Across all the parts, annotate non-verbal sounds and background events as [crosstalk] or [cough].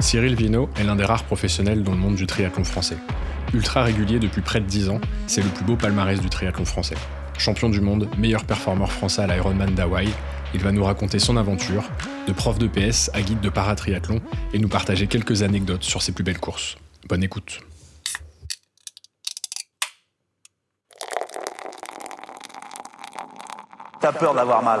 Cyril Vino est l'un des rares professionnels dans le monde du triathlon français. Ultra régulier depuis près de 10 ans, c'est le plus beau palmarès du triathlon français. Champion du monde, meilleur performeur français à l'Ironman d'Hawaï, il va nous raconter son aventure, de prof de PS à guide de paratriathlon, et nous partager quelques anecdotes sur ses plus belles courses. Bonne écoute. T'as peur d'avoir mal.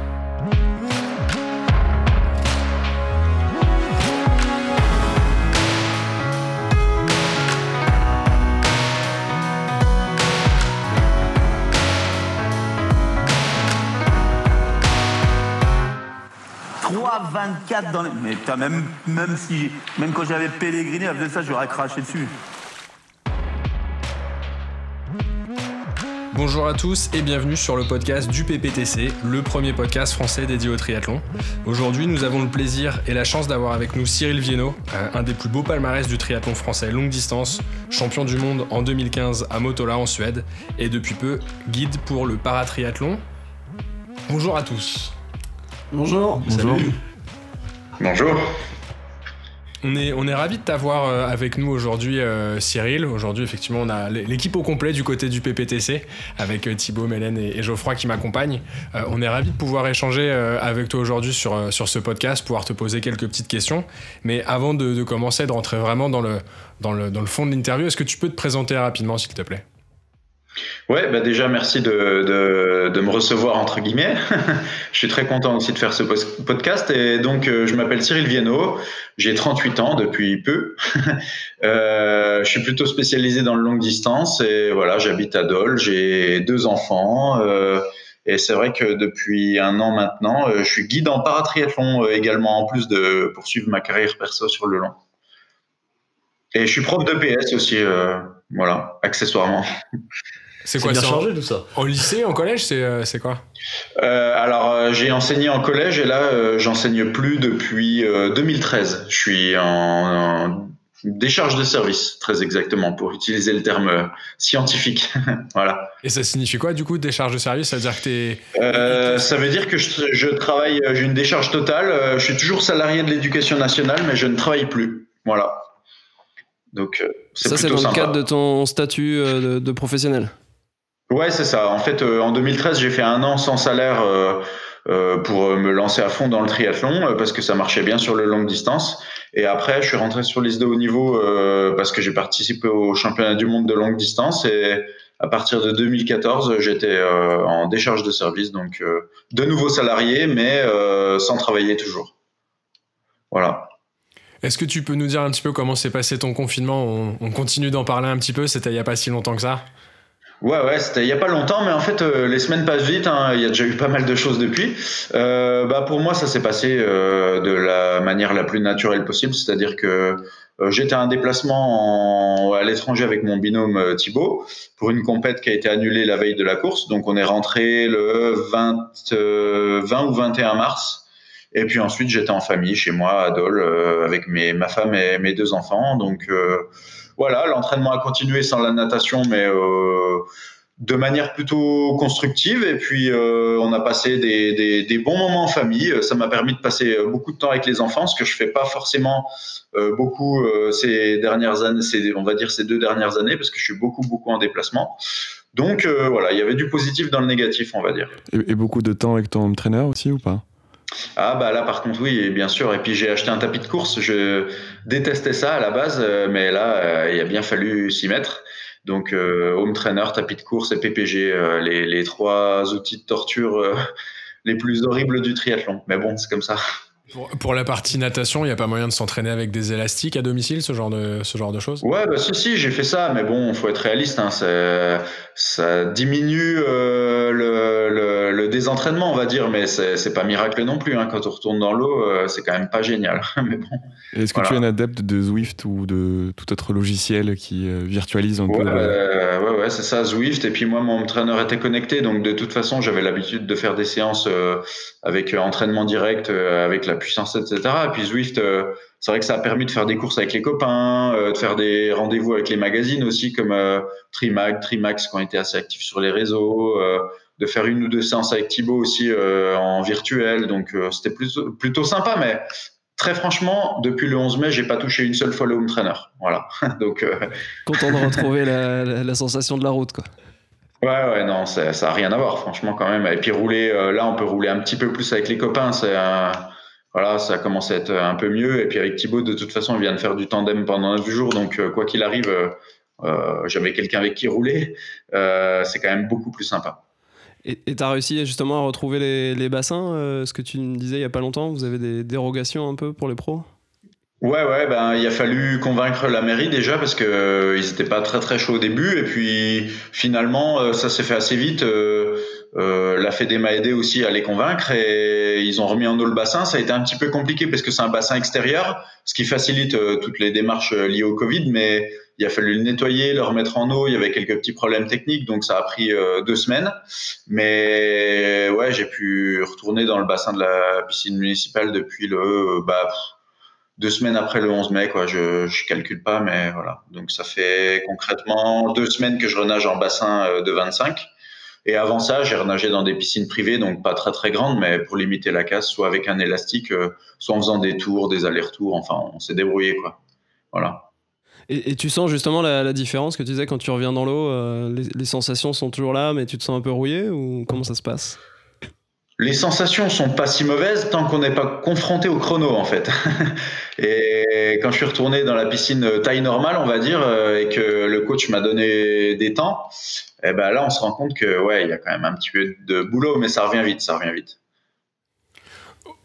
24 dans les. Mais même, même, si, même quand j'avais pèleriné, avec ça, j'aurais craché dessus. Bonjour à tous et bienvenue sur le podcast du PPTC, le premier podcast français dédié au triathlon. Aujourd'hui, nous avons le plaisir et la chance d'avoir avec nous Cyril Viennot, euh, un des plus beaux palmarès du triathlon français longue distance, champion du monde en 2015 à Motola en Suède et depuis peu guide pour le paratriathlon. Bonjour à tous. Bonjour. Bonjour. Bonjour. On est, on est ravis de t'avoir euh, avec nous aujourd'hui, euh, Cyril. Aujourd'hui, effectivement, on a l'équipe au complet du côté du PPTC, avec euh, Thibaut, Mélène et, Geoffroy qui m'accompagnent. on est ravis de pouvoir échanger avec toi aujourd'hui sur, sur ce podcast, pouvoir te poser quelques petites questions. Mais avant de, commencer, de rentrer vraiment dans le, dans le, dans le fond de l'interview, est-ce que tu peux te présenter rapidement, s'il te plaît? Ouais, bah déjà merci de, de, me recevoir entre guillemets. [laughs] je suis très content aussi de faire ce podcast et donc euh, je m'appelle Cyril Viennot, j'ai 38 ans depuis peu. [laughs] euh, je suis plutôt spécialisé dans le longue distance et voilà, j'habite à Dole, j'ai deux enfants euh, et c'est vrai que depuis un an maintenant, je suis guide en paratriathlon également en plus de poursuivre ma carrière perso sur le long. Et je suis prof de PS aussi, voilà, accessoirement. [laughs] C'est quoi ça changé tout ça Au lycée, en collège, c'est euh, quoi? Euh, Alors, euh, j'ai enseigné en collège et là, j'enseigne plus depuis 2013. Je suis en, décharge de service, très exactement, pour utiliser le terme scientifique. [laughs] voilà. Et ça signifie quoi, du coup, décharge de service? Ça veut dire que es... ça veut dire que je, je travaille, j'ai une décharge totale. Je suis toujours salarié de l'éducation nationale, mais je ne travaille plus. Voilà. Donc, ça, c'est dans le cadre de ton statut de professionnel? Ouais, c'est ça. En fait, euh, en 2013, j'ai fait un an sans salaire euh, euh, pour me lancer à fond dans le triathlon parce que ça marchait bien sur le longue distance. Et après, je suis rentré sur liste de haut niveau parce que j'ai participé au championnat du monde de longue distance. Et à partir de 2014, j'étais en décharge de service, donc de nouveau salarié, mais sans travailler toujours. Voilà. Est-ce que tu peux nous dire un petit peu comment s'est passé ton confinement? On, on continue d'en parler un petit peu, c'était il n'y a pas si longtemps que ça Ouais, ouais, c'était il y a pas longtemps, mais en fait, euh, les semaines passent vite. Hein, il y a déjà eu pas mal de choses depuis. Euh, bah, pour moi, ça s'est passé euh, de la manière la plus naturelle possible, c'est-à-dire que euh, j'étais un déplacement en, à l'étranger avec mon binôme euh, Thibaut pour une compète qui a été annulée la veille de la course. Donc, on est rentré le 20, 20 ou 21 mars. Et puis ensuite, j'étais en famille chez moi à Dole avec mes, ma femme et mes deux enfants. Donc voilà, l'entraînement a continué sans la natation, mais euh, de manière plutôt constructive. Et puis, euh, on a passé des, bons moments en famille. Ça m'a permis de passer beaucoup de temps avec les enfants, ce que je fais pas forcément euh, beaucoup ces dernières années, on va dire ces deux dernières années, parce que je suis beaucoup, beaucoup en déplacement. Donc voilà, il y avait du positif dans le négatif, on va dire. Et beaucoup de temps avec ton entraîneur aussi ou pas? Ah bah là par contre oui bien sûr. Et puis j'ai acheté un tapis de course. Je détestais ça à la base euh, mais là euh, il a bien fallu s'y mettre. Donc euh, home trainer tapis de course et PPG les, les, trois outils de torture [laughs] les plus horribles du triathlon. Mais bon c'est comme ça Pour, la partie natation, il n'y a pas moyen de s'entraîner avec des élastiques à domicile, ce genre de, ce genre de choses? Ouais, bah si, si, j'ai fait ça, mais bon, il faut être réaliste, hein, ça diminue euh, le, le, désentraînement, on va dire, mais c'est pas miracle non plus. Hein, quand on retourne dans l'eau, euh, c'est quand même pas génial. [laughs] mais bon, Est-ce que tu es un adepte de Zwift ou de tout autre logiciel qui euh, virtualise un peu Ouais, ouais, c'est ça, Zwift. Et puis moi, mon entraîneur était connecté, donc de toute façon, j'avais l'habitude de faire des séances avec entraînement direct, avec la puissance, etc. Et puis Zwift, euh, c'est vrai que ça a permis de faire des courses avec les copains, euh, de faire des rendez-vous avec les magazines aussi, comme euh, Trimag, Trimax, qui ont été assez actifs sur les réseaux, de faire une ou deux séances avec Thibaut aussi en virtuel. Donc c'était plutôt, plutôt sympa, mais très franchement, depuis le 11 mai, j'ai pas touché une seule fois le home trainer. Voilà. [laughs] Donc content de [laughs] retrouver la, sensation de la route, quoi. Ouais, ouais, non, ça n'a rien à voir, franchement, quand même. Et puis rouler, là, on peut rouler un petit peu plus avec les copains. C'est un, voilà, ça commence à être un peu mieux. Et puis avec Thibaut, de toute façon, il vient de faire du tandem pendant 9 jours. Donc, euh, quoi qu'il arrive, euh, euh, j'avais quelqu'un avec qui rouler. c'est quand même beaucoup plus sympa. Et tu as réussi justement à retrouver les, les bassins Ce que tu me disais il n'y a pas longtemps, vous avez des dérogations un peu pour les pros? Ouais, ouais, ben il a fallu convaincre la mairie déjà parce que ils étaient pas très très chauds au début et puis finalement ça s'est fait assez vite. Euh, la Fédé m'a aidé aussi à les convaincre et ils ont remis en eau le bassin. Ça a été un petit peu compliqué parce que c'est un bassin extérieur, ce qui facilite euh, toutes les démarches euh, liées au Covid, mais il a fallu le nettoyer, le remettre en eau. Il y avait quelques petits problèmes techniques, donc ça a pris deux semaines. Mais ouais, j'ai pu retourner dans le bassin de la piscine municipale depuis le bah, deux semaines après le 11 mai, quoi. Je, je calcule pas, mais voilà. Donc ça fait concrètement deux semaines que je renage en bassin de 25. Et avant ça, j'ai renagé dans des piscines privées, donc pas très très grandes, mais pour limiter la casse, soit avec un élastique, euh, soit en faisant des tours, des allers-retours. Enfin, on s'est débrouillé, quoi. Voilà. Et, tu sens justement la, différence que tu disais quand tu reviens dans l'eau, euh, les, sensations sont toujours là, mais tu te sens un peu rouillé ou comment ça se passe? Les sensations sont pas si mauvaises tant qu'on n'est pas confronté au chrono en fait. [laughs] et quand je suis retourné dans la piscine taille normale, on va dire, euh, et que le coach m'a donné des temps, eh ben là on se rend compte que ouais, il y a quand même un petit peu de boulot, mais ça revient vite, ça revient vite.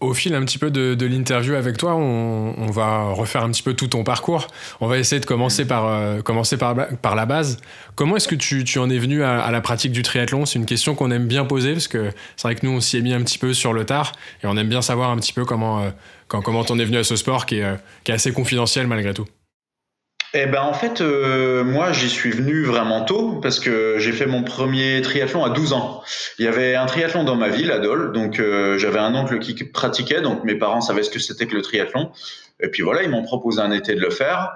Au fil un petit peu de, l'interview avec toi, on, va refaire un petit peu tout ton parcours. On va essayer de commencer par, euh, commencer par, la base. Comment est-ce que tu, en es venu à, la pratique du triathlon? C'est une question qu'on aime bien poser parce que c'est vrai que nous, on s'y est mis un petit peu sur le tard et on aime bien savoir un petit peu comment, euh, quand, comment t'en es venu à ce sport qui est, euh, qui est assez confidentiel malgré tout. Eh ben en fait, euh, moi j'y suis venu vraiment tôt parce que j'ai fait mon premier triathlon à 12 ans. Il y avait un triathlon dans ma ville, à Dole, donc euh, j'avais un oncle qui pratiquait, donc mes parents savaient ce que c'était que le triathlon. Et puis voilà, ils m'ont proposé un été de le faire.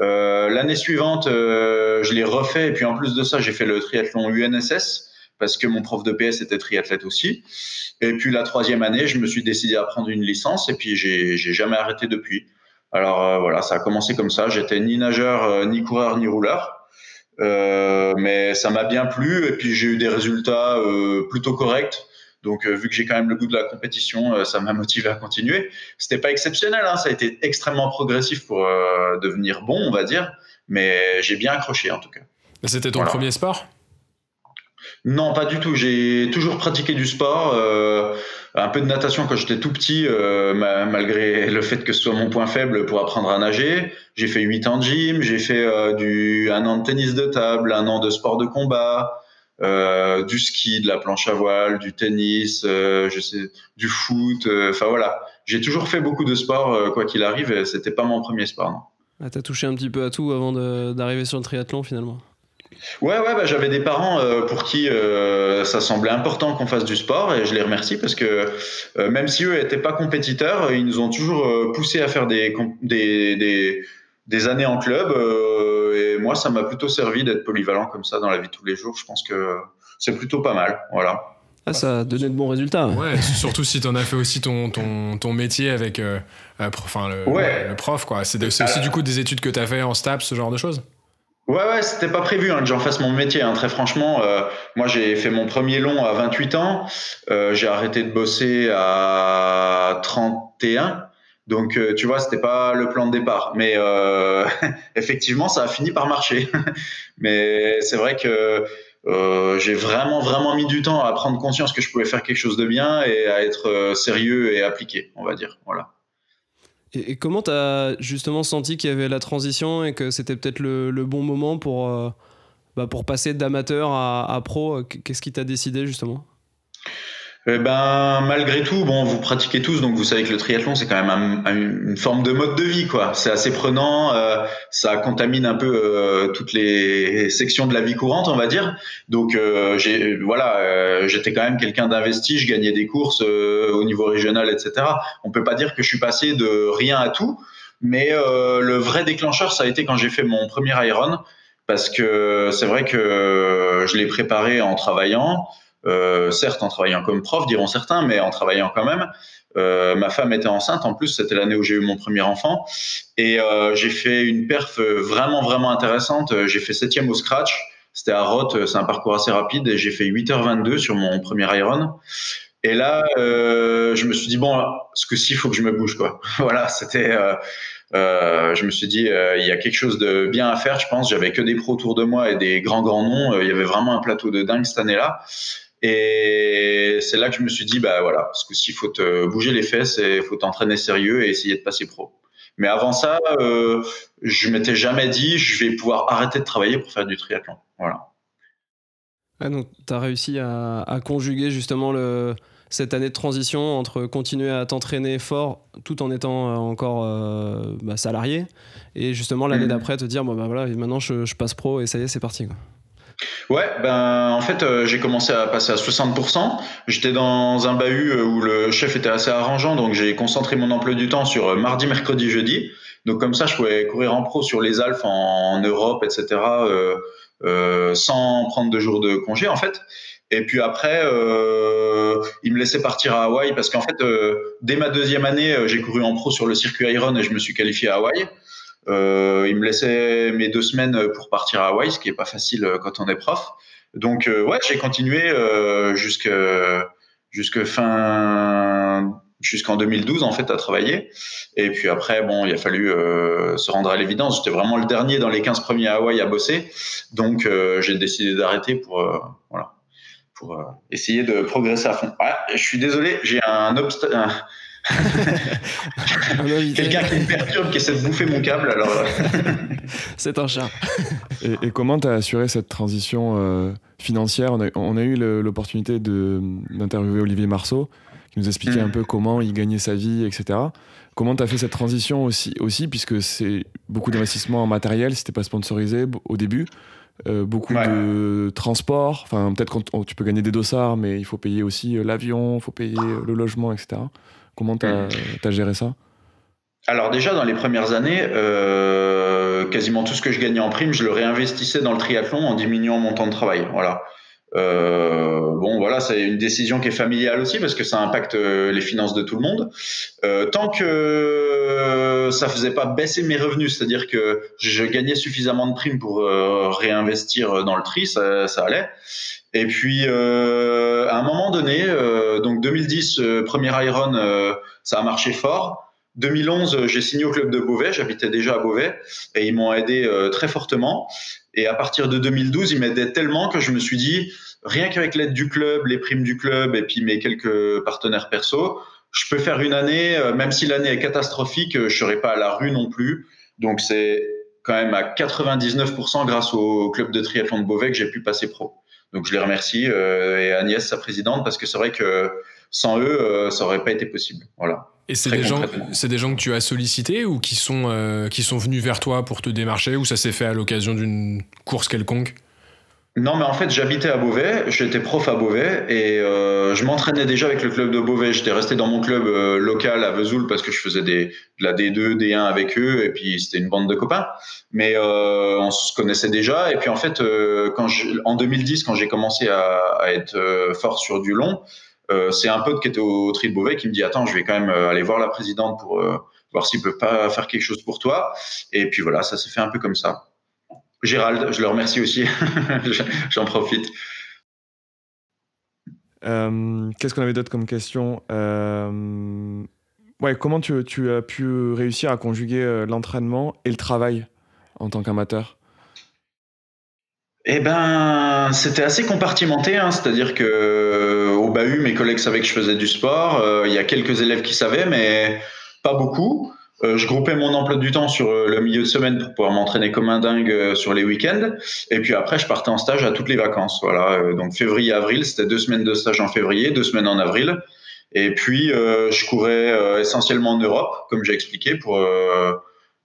Euh, l'année suivante, je l'ai refait, et puis en plus de ça, j'ai fait le triathlon UNSS parce que mon prof de PS était triathlète aussi. Et puis la troisième année, je me suis décidé à prendre une licence, et puis j'ai jamais arrêté depuis. Alors euh, voilà, ça a commencé comme ça. J'étais ni nageur, euh, ni coureur, ni rouleur. Euh, mais ça m'a bien plu et puis j'ai eu des résultats plutôt corrects. Donc, vu que j'ai quand même le goût de la compétition, ça m'a [laughs] motivé à continuer. C'était pas exceptionnel, hein, ça a été extrêmement progressif pour devenir bon, on va dire, mais j'ai bien accroché en tout cas. C'était ton premier sport? Non, pas du tout. J'ai toujours pratiqué du sport un peu de natation quand j'étais tout petit, euh, malgré le fait que ce soit mon point faible pour apprendre à nager. J'ai fait 8 ans de gym, j'ai fait euh, un an de tennis de table, un an de sport de combat, euh, du ski, de la planche à voile, du tennis, je sais, du foot. Enfin voilà, j'ai toujours fait beaucoup de sport, quoi qu'il arrive. C'était pas mon premier sport. Non. Ah, T'as touché un petit peu à tout avant d'arriver sur le triathlon finalement. Ouais, ouais, bah, j'avais des parents euh, pour qui euh, ça semblait important qu'on fasse du sport et je les remercie parce que euh, même si eux n'étaient pas compétiteurs, ils nous ont toujours poussé à faire des, des, des, des années en club et moi, ça m'a plutôt servi d'être polyvalent comme ça dans la vie de tous les jours. Je pense que c'est plutôt pas mal. Voilà. Ah, ça a donné de bons résultats. Ouais, [laughs] surtout si tu en as fait aussi ton, ton, ton métier avec enfin, le, le, prof. quoi. C'est aussi du coup des études que tu as fait en STAPS, ce genre de choses? Ouais, ouais, c'était pas prévu hein, que j'en fasse mon métier. Hein, très franchement, euh, moi j'ai fait mon premier long à 28 ans. Euh, j'ai arrêté de bosser à 31. Donc, euh, tu vois, c'était pas le plan de départ. Mais euh, [laughs] effectivement, ça a fini par marcher. [laughs] Mais c'est vrai que j'ai vraiment vraiment mis du temps à prendre conscience que je pouvais faire quelque chose de bien et à être sérieux et appliqué, on va dire. Voilà. Et, comment tu justement senti qu'il y avait la transition et que c'était peut-être le, bon moment pour, euh, bah, pour passer d'amateur à, pro? Qu'est-ce qui t'a décidé justement? Eh ben, malgré tout, bon, vous pratiquez tous, donc vous savez que le triathlon, c'est quand même une forme de mode de vie, quoi. C'est assez prenant, euh, ça contamine un peu euh, toutes les sections de la vie courante, on va dire. Donc, euh, j'ai, voilà, j'étais quand même quelqu'un d'investi, je gagnais des courses au niveau régional, etc. On peut pas dire que je suis passé de rien à tout, mais le vrai déclencheur, ça a été quand j'ai fait mon premier Iron, parce que c'est vrai que je l'ai préparé en travaillant. Euh, certes en travaillant comme prof, diront certains, mais en travaillant quand même. Euh, ma femme était enceinte, en plus c'était l'année où j'ai eu mon premier enfant, et euh, j'ai fait une perf vraiment vraiment intéressante. J'ai fait septième au scratch, c'était à Roth, c'est un parcours assez rapide, et j'ai fait 8h22 sur mon premier Iron. Et là, je me suis dit bon, ce que si, il faut que je me bouge quoi. [laughs] voilà, c'était. je me suis dit, il y a quelque chose de bien à faire, je pense. J'avais que des pros autour de moi et des grands grands noms. Il y avait vraiment un plateau de dingue cette année-là. Et c'est là que je me suis dit, bah voilà, parce que s'il faut te bouger les fesses et il faut t'entraîner sérieux et essayer de passer pro. Mais avant ça, euh, je m'étais jamais dit, je vais pouvoir arrêter de travailler pour faire du triathlon. Voilà. donc, tu as réussi à, conjuguer justement le, cette année de transition entre continuer à t'entraîner fort tout en étant euh, encore euh, bah, salarié et justement l'année mmh. d'après te dire, bon, bah voilà, maintenant je, je, passe pro et ça y est, c'est parti. Quoi. Ouais, ben en fait euh, j'ai commencé à passer à 60%. J'étais dans un bahut euh, où le chef était assez arrangeant, donc j'ai concentré mon emploi du temps sur euh, mardi, mercredi, jeudi. Donc comme ça, je pouvais courir en pro sur les Alpes en, Europe, etc. Euh, euh, sans prendre de jours de congé en fait. Et puis après, euh, il me laissait partir à Hawaï parce qu'en fait, dès ma deuxième année, j'ai couru en pro sur le circuit Iron et je me suis qualifié à Hawaï. Euh, il me laissait mes deux semaines pour partir à Hawaï, ce qui est pas facile euh, quand on est prof. Donc euh, ouais, j'ai continué fin jusqu'en 2012 en fait à travailler. Et puis après, bon, il a fallu se rendre à l'évidence. J'étais vraiment le dernier dans les 15 premiers à Hawaï à bosser, donc j'ai décidé d'arrêter pour voilà pour essayer de progresser à fond. je suis désolé, j'ai un obstacle. Quelqu'un qui me perturbe, qui essaie de bouffer mon câble, alors. Euh. [laughs] C'est un chat. Et, comment tu as assuré cette transition euh, financière? On a, eu l'opportunité d'interviewer Olivier Marceau, qui nous expliquait un mm. peu comment il gagnait sa vie, etc. Comment tu as fait cette transition aussi, aussi puisque c'est beaucoup d'investissement en matériel, c'était pas sponsorisé au début euh, beaucoup de transport. Enfin, peut-être quand tu peux gagner des dossards, mais il faut payer aussi l'avion, il faut payer le logement, etc. Comment tu as, mm. géré ça? Alors déjà dans les premières années, euh, quasiment tout ce que je gagnais en prime, je le réinvestissais dans le triathlon en diminuant mon temps de travail. Voilà. Euh, bon, voilà, c'est une décision qui est familiale aussi parce que ça impacte euh, les finances de tout le monde. tant que ça faisait pas baisser mes revenus, c'est-à-dire que je gagnais suffisamment de primes pour réinvestir dans le tri, ça, ça allait. Et puis, euh, à un moment donné, euh, donc 2010, euh, premier Iron, euh, ça a marché fort. 2011, j'ai signé au club de Beauvais, j'habitais déjà à Beauvais, et ils m'ont aidé très fortement. Et à partir de 2012, ils m'aidaient tellement que je me suis dit, rien qu'avec l'aide du club, les primes du club, et puis mes quelques partenaires perso, je peux faire une année, même si l'année est catastrophique, je serai pas à la rue non plus. Donc c'est quand même à 99% grâce au club de triathlon de Beauvais que j'ai pu passer pro. Donc je les remercie euh, et Agnès, sa présidente, parce que c'est vrai que sans eux, euh, ça aurait pas été possible. Voilà. Et c'est des gens, c'est des gens que tu as sollicités ou qui sont euh, qui sont venus vers toi pour te démarcher ou ça s'est fait à l'occasion d'une course quelconque? Non, mais en fait, j'habitais à Beauvais, j'étais prof à Beauvais et euh, je m'entraînais déjà avec le club de Beauvais. J'étais resté dans mon club euh, local à Vesoul parce que je faisais des, de la D2, D1 avec eux et puis c'était une bande de copains. Mais euh, on se connaissait déjà et puis en fait, quand en 2010, quand j'ai commencé à, à être fort sur du long, c'est un pote qui était au tri de Beauvais qui me dit attends, je vais quand même aller voir la présidente pour voir s'il peut pas faire quelque chose pour toi. Et puis voilà, ça s'est fait un peu comme ça. Gérald, je le remercie aussi. [laughs] J'en profite. Euh, qu'est-ce qu'on avait d'autre comme question? Euh, ouais, Comment tu, as pu réussir à conjuguer euh, l'entraînement et le travail en tant qu'amateur? Eh ben, c'était assez compartimenté, hein. c'est-à-dire que euh, au bahut, mes collègues savaient que je faisais du sport. Euh, il y a quelques élèves qui savaient, mais pas beaucoup. Euh, je groupais mon emploi du temps sur le milieu de semaine pour pouvoir m'entraîner comme un dingue sur les week-ends. Et puis après, je partais en stage à toutes les vacances. Voilà, donc février, avril, c'était deux semaines de stage en février, deux semaines en avril. Et puis, je courais essentiellement en Europe, comme j'ai expliqué, pour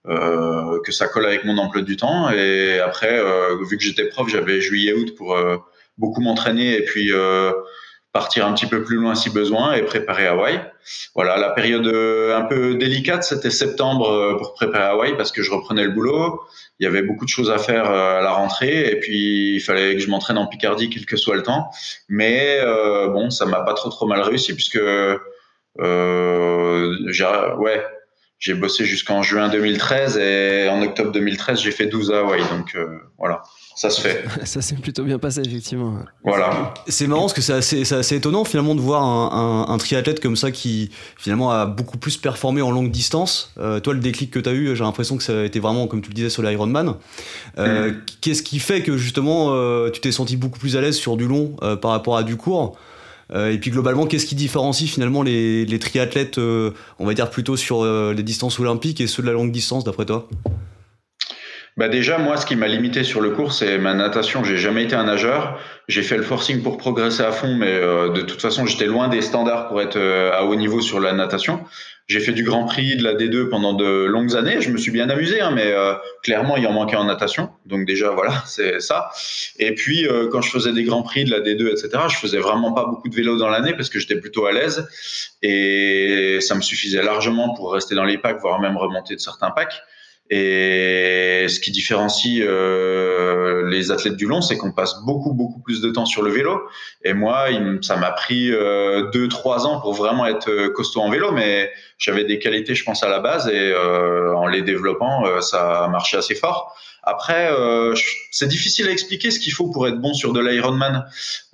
euh, que ça colle avec mon emploi du temps. Et après, euh, vu que j'étais prof, j'avais juillet-août pour euh, beaucoup m'entraîner et puis partir un petit peu plus loin si besoin et préparer Hawaï. Voilà, la période un peu délicate, c'était septembre pour préparer Hawaï parce que je reprenais le boulot. Il y avait beaucoup de choses à faire à la rentrée et puis il fallait que je m'entraîne en Picardie quel que soit le temps. Mais bon, ça m'a pas trop trop mal réussi puisque euh, ouais, j'ai bossé jusqu'en juin 2013 et en octobre 2013, j'ai fait 12 à Hawaï. Donc euh, voilà, ça se fait. [laughs] ça s'est plutôt bien passé, effectivement. Voilà. C'est marrant parce que c'est assez, assez, étonnant finalement de voir un, un, triathlète comme ça qui finalement a beaucoup plus performé en longue distance. Euh, toi, le déclic que tu as eu, j'ai l'impression que ça a été vraiment, comme tu le disais, sur l'Ironman. Euh, mm. Qu'est-ce qui fait que justement tu t'es senti beaucoup plus à l'aise sur du long par rapport à du court? euh, et puis globalement, qu'est-ce qui différencie finalement les, triathlètes, euh, on va dire plutôt sur euh, les distances olympiques et ceux de la longue distance, d'après toi? Bah déjà, moi, ce qui m'a limité sur le cours, c'est ma natation. J'ai jamais été un nageur. J'ai fait le forcing pour progresser à fond, mais de toute façon, j'étais loin des standards pour être à haut niveau sur la natation. J'ai fait du Grand Prix, de la D2 pendant de longues années. Je me suis bien amusé, hein, mais euh, clairement, il en manquait en natation. Donc déjà, voilà, [laughs] c'est ça. Et puis, euh, quand je faisais des Grands Prix, de la D2, etc., je faisais vraiment pas beaucoup de vélo dans l'année parce que j'étais plutôt à l'aise. Et ça me suffisait largement pour rester dans les packs, voire même remonter de certains packs. Et ce qui différencie euh, les athlètes du long, c'est qu'on passe beaucoup, beaucoup plus de temps sur le vélo. Et moi, ça m'a pris euh, deux, trois ans pour vraiment être euh, costaud en vélo, mais j'avais des qualités, je pense, à la base, et euh, en les développant, euh, ça a assez fort. Après, euh, c'est difficile à expliquer ce qu'il faut pour être bon sur de l'Ironman.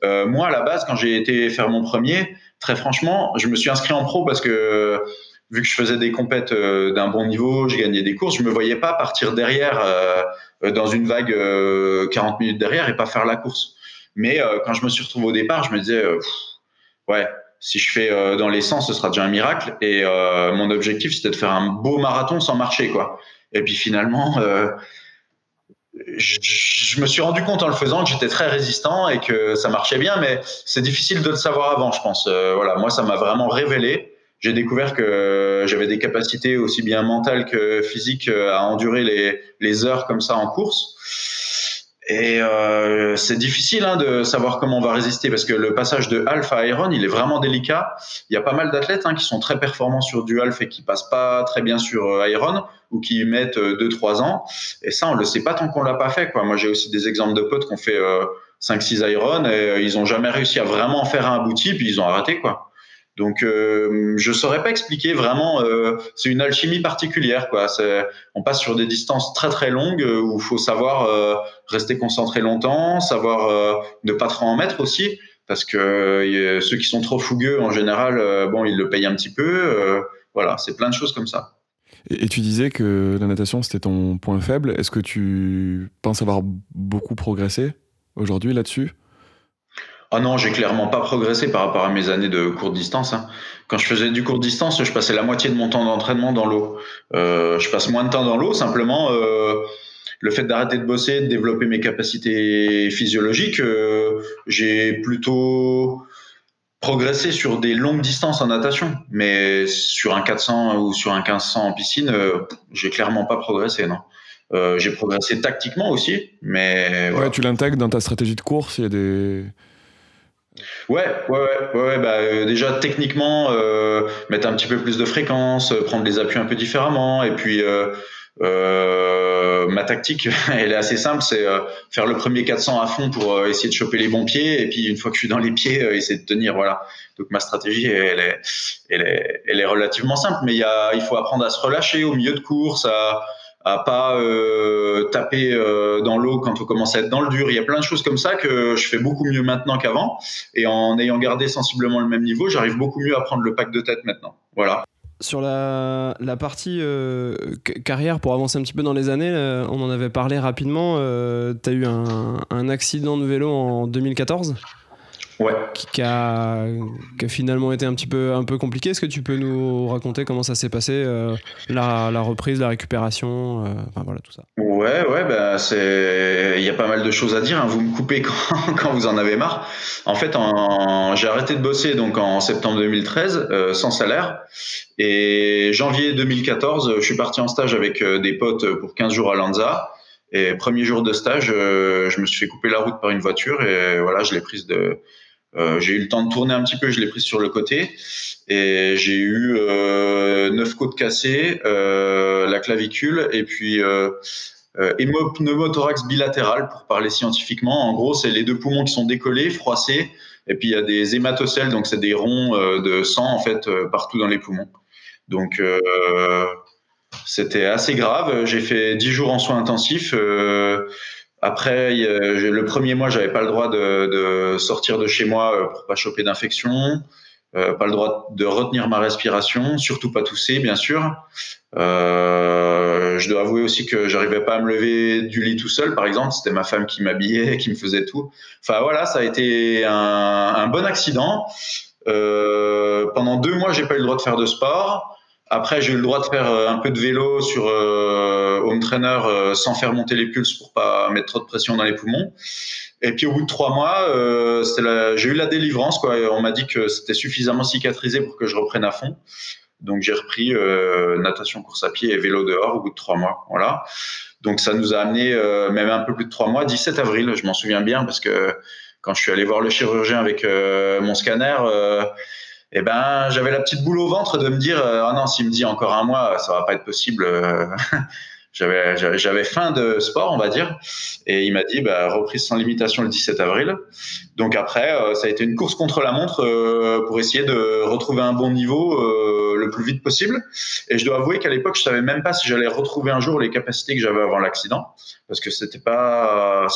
moi, à la base, quand j'ai été faire mon premier, très franchement, je me suis inscrit en pro parce que vu que je faisais des compètes euh, d'un bon niveau, je gagnais des courses, je me voyais pas partir derrière euh, dans une vague 40 euh, minutes derrière et pas faire la course. Mais quand je me suis retrouvé au départ, je me disais ouais, si je fais dans les sens, ce sera déjà un miracle. Et mon objectif, c'était de faire un beau marathon sans marcher, quoi. Et puis finalement, je, me suis rendu compte en le faisant que j'étais très résistant et que ça marchait bien, mais c'est difficile de le savoir avant, je pense. voilà, moi, ça m'a vraiment révélé j'ai découvert que j'avais des capacités aussi bien mentales que physiques euh, à endurer les, les heures comme ça en course. Et euh, c'est difficile hein, de savoir comment on va résister parce que le passage de half à iron, il est vraiment délicat. Il y a pas mal d'athlètes hein, qui sont très performants sur du half et qui passent pas très bien sur euh, iron ou qui mettent 2-3 ans. Et ça, on le sait pas tant qu'on l'a pas fait. Quoi. Moi, j'ai aussi des exemples de potes qui ont fait 5-6 iron et ils ont jamais réussi à vraiment faire un abouti puis ils ont arrêté. quoi. Donc, euh, je saurais pas expliquer vraiment. Euh, c'est une alchimie particulière, quoi. On passe sur des distances très très longues euh, où il faut savoir euh, rester concentré longtemps, savoir ne pas trop en mettre aussi, parce que ceux qui sont trop fougueux, en général, bon, ils le payent un petit peu. voilà, c'est plein de choses comme ça. Et, et tu disais que la natation c'était ton point faible. Est-ce que tu penses avoir beaucoup progressé aujourd'hui là-dessus? Ah non, j'ai clairement pas progressé par rapport à mes années de courte distance. Hein. Quand je faisais du court distance, je passais la moitié de mon temps d'entraînement dans l'eau. Euh, je passe moins de temps dans l'eau, simplement euh, le fait d'arrêter de bosser, de développer mes capacités physiologiques, euh, j'ai plutôt progressé sur des longues distances en natation, mais sur un 400 ou sur un 1500 en piscine, j'ai clairement pas progressé, non. j'ai progressé tactiquement aussi, mais ouais, tu l'intègres dans ta stratégie de course. Il y a des Ouais, ouais, ouais, bah, euh, déjà techniquement, euh, mettre un petit peu plus de fréquence, euh, prendre les appuis un peu différemment, et puis ma tactique, [laughs] elle est assez simple, c'est faire le premier 400 à fond pour essayer de choper les bons pieds, et puis une fois que je suis dans les pieds, essayer de tenir, voilà. Donc ma stratégie, elle est, elle est, elle est relativement simple, mais il faut apprendre à se relâcher au milieu de course, à à pas euh, taper euh, dans l'eau quand on commence à être dans le dur. Il y a plein de choses comme ça que je fais beaucoup mieux maintenant qu'avant. Et en ayant gardé sensiblement le même niveau, j'arrive beaucoup mieux à prendre le pack de tête maintenant. Voilà. Sur la, partie euh, carrière, pour avancer un petit peu dans les années, on en avait parlé rapidement. tu as eu un accident de vélo en 2014 Ouais. qui, a, qui a finalement été un petit peu, un peu compliqué. Est-ce que tu peux nous raconter comment ça s'est passé, euh, la, la reprise, la récupération, euh, enfin voilà tout ça? Ouais, ouais, bah c'est, il y a pas mal de choses à dire. hein. Vous me coupez [laughs] quand, quand vous en avez marre. En fait, en... j'ai arrêté de bosser donc en septembre 2013 euh, sans salaire et janvier 2014, je suis parti en stage avec des potes pour 15 jours à Lanza. Et premier jour de stage, je me suis fait couper la route par une voiture et voilà, je l'ai prise de. Euh, j'ai eu le temps de tourner un petit peu, je l'ai prise sur le côté et j'ai eu euh, neuf côtes cassées, euh, la clavicule et puis euh, pneumothorax bilatéral pour parler scientifiquement. En gros, c'est les deux poumons qui sont décollés, froissés, et puis il y a des hématocèles, donc c'est des ronds de sang en fait partout dans les poumons. Donc c'était assez grave. J'ai fait 10 jours en soins intensifs. Après, le premier mois, j'avais pas le droit de, sortir de chez moi euh, pour pas choper d'infection. Euh, pas le droit de retenir ma respiration, surtout pas tousser, bien sûr. Euh, je dois avouer aussi que j'arrivais pas à me lever du lit tout seul, par exemple. C'était ma femme qui m'habillait, [laughs] qui me faisait tout. Enfin voilà, ça a été un, bon accident. Pendant deux mois, j'ai pas eu le droit de faire de sport. Après, j'ai eu le droit de faire euh, un peu de vélo sur euh, home trainer euh, sans faire monter les pulses pour pas mettre trop de pression dans les poumons. Et puis au bout de trois mois, euh, la- j'ai eu la délivrance. Quoi. On m'a dit que c'était suffisamment cicatrisé pour que je reprenne à fond. Donc j'ai repris euh, natation, course à pied et vélo dehors au bout de trois mois. Voilà. Donc ça nous a amené euh, même un peu plus de trois mois, 17 avril, je m'en souviens bien parce que quand je suis allé voir le chirurgien avec mon scanner, eh ben j'avais la petite boule au ventre de me dire euh, ah non s'il me dit encore un mois ça va pas être possible. euh, [laughs] j'avais j'avais- faim de sport on va dire et il m'a dit bah, reprise sans limitation le 17 avril. Donc après euh, ça a été une course contre la montre pour essayer de retrouver un bon niveau le plus vite possible. Et je dois avouer qu'à l'époque je savais même pas si j'allais retrouver un jour les capacités que j'avais avant l'accident parce que c'était pas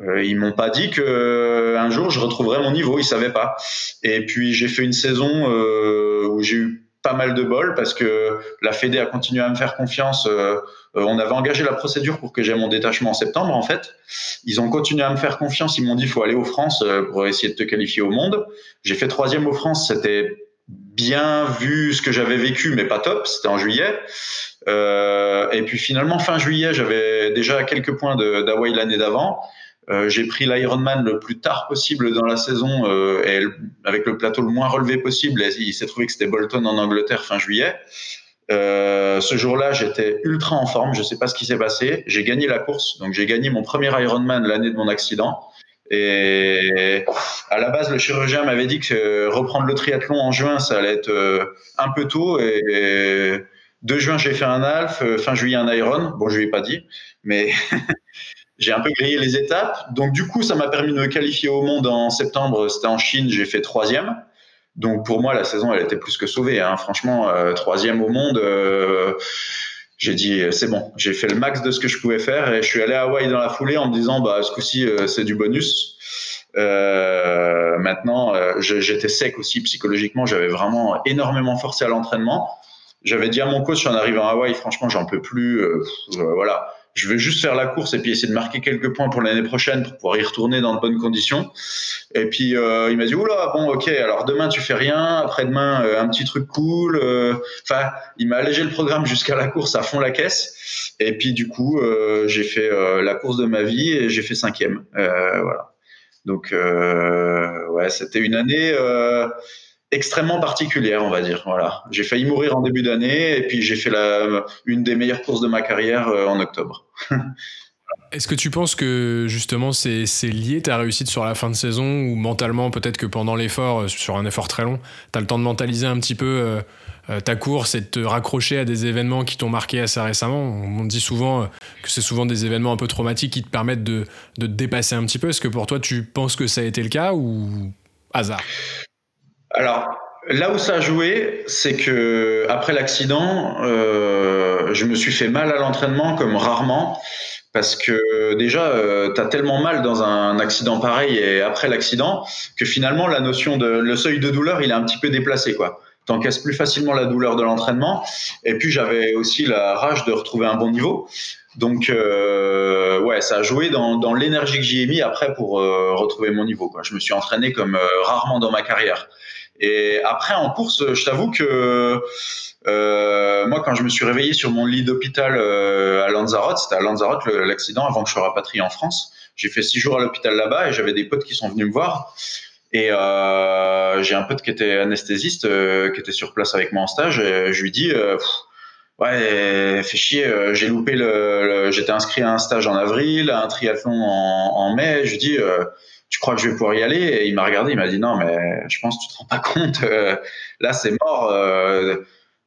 euh, ils m'ont pas dit que euh, un jour je retrouverais mon niveau, ils savaient pas. Et puis j'ai fait une saison euh, où j'ai eu pas mal de bol parce que la Fédé a continué à me faire confiance. Euh, euh, on avait engagé la procédure pour que j'ai mon détachement en septembre en fait. Ils ont continué à me faire confiance. Ils m'ont dit faut aller aux France euh, pour essayer de te qualifier au monde. J'ai fait troisième aux France. C'était bien vu ce que j'avais vécu, mais pas top. C'était en juillet. Euh, et puis finalement fin juillet, j'avais déjà quelques points d'Hawaï l'année d'avant. Euh, j'ai pris l'Ironman le plus tard possible dans la saison euh, et avec le plateau le moins relevé possible. Il s'est trouvé que c'était Bolton en Angleterre fin juillet. Euh, ce jour-là, j'étais ultra en forme. Je sais pas ce qui s'est passé. J'ai gagné la course, donc j'ai gagné mon premier Ironman l'année de mon accident. Et à la base, le chirurgien m'avait dit que reprendre le triathlon en juin, ça allait être un peu tôt. Et, et 2 juin, j'ai fait un half. Fin juillet, un Iron. Bon, je lui ai pas dit, mais [laughs] j'ai un peu grillé les étapes. Donc, du coup, ça m'a permis de me qualifier au monde en septembre. C'était en Chine, j'ai fait troisième. Donc, pour moi, la saison, elle était plus que sauvée. Hein. Franchement, euh, troisième au monde, euh, j'ai dit, c'est bon, j'ai fait le max de ce que je pouvais faire. Et je suis allé à Hawaï dans la foulée en me disant, bah, ce coup-ci, euh, c'est du bonus. Maintenant, j'étais sec aussi psychologiquement. J'avais vraiment énormément forcé à l'entraînement. J'avais dit à mon coach en arrivant à Hawaï, franchement, j'en peux plus. voilà je vais juste faire la course et puis essayer de marquer quelques points pour l'année prochaine pour pouvoir y retourner dans de bonnes conditions. Et puis euh, il m'a dit oula bon ok alors demain tu fais rien, après-demain euh, un petit truc cool. euh, Enfin il m'a allégé le programme jusqu'à la course à fond la caisse. Et puis du coup euh, j'ai fait la course de ma vie et j'ai fait cinquième. Voilà. Donc ouais c'était une année. Extrêmement particulière, on va dire. Voilà, j'ai failli mourir en début d'année et puis j'ai fait une des meilleures courses de ma carrière euh, en octobre. [laughs] Est-ce que tu penses que justement c'est lié ta réussite sur la fin de saison ou mentalement peut-être que pendant l'effort, euh, sur un effort très long, tu as le temps de mentaliser un petit peu euh, ta course et de te raccrocher à des événements qui t'ont marqué assez récemment? On dit souvent que c'est souvent des événements un peu traumatiques qui te permettent de, de te dépasser un petit peu. Est-ce que pour toi tu penses que ça a été le cas ou hasard? Alors, là où ça a joué, c'est que après l'accident, euh, je me suis fait mal à l'entraînement comme rarement. Parce que déjà, euh, tu as tellement mal dans un accident pareil et après l'accident que finalement, la notion de le seuil de douleur, il est un petit peu déplacé. quoi. t'encaisses plus facilement la douleur de l'entraînement. Et puis j'avais aussi la rage de retrouver un bon niveau. Donc euh, ouais, ça a joué dans, dans l'énergie que j'y ai mis après pour euh, retrouver mon niveau. Quoi. Je me suis entraîné comme euh, rarement dans ma carrière. Et après en course, je t'avoue que euh, moi quand je me suis réveillé sur mon lit d'hôpital à Lanzarote, c'était à Lanzarote l'accident avant que je sois rapatrié en France. J'ai fait six jours à l'hôpital là-bas et j'avais des potes qui sont venus me voir. Et euh, j'ai un pote qui était anesthésiste, euh, qui était sur place avec moi en stage. Je lui dis, euh, ouais, fait chier, euh, j'ai loupé le, j'étais inscrit à un stage en avril, à un triathlon en, en mai. Je lui dis, euh, tu crois que je vais pouvoir y aller Et il m'a regardé, il m'a dit, non, mais je pense que tu te rends pas compte. là, c'est mort.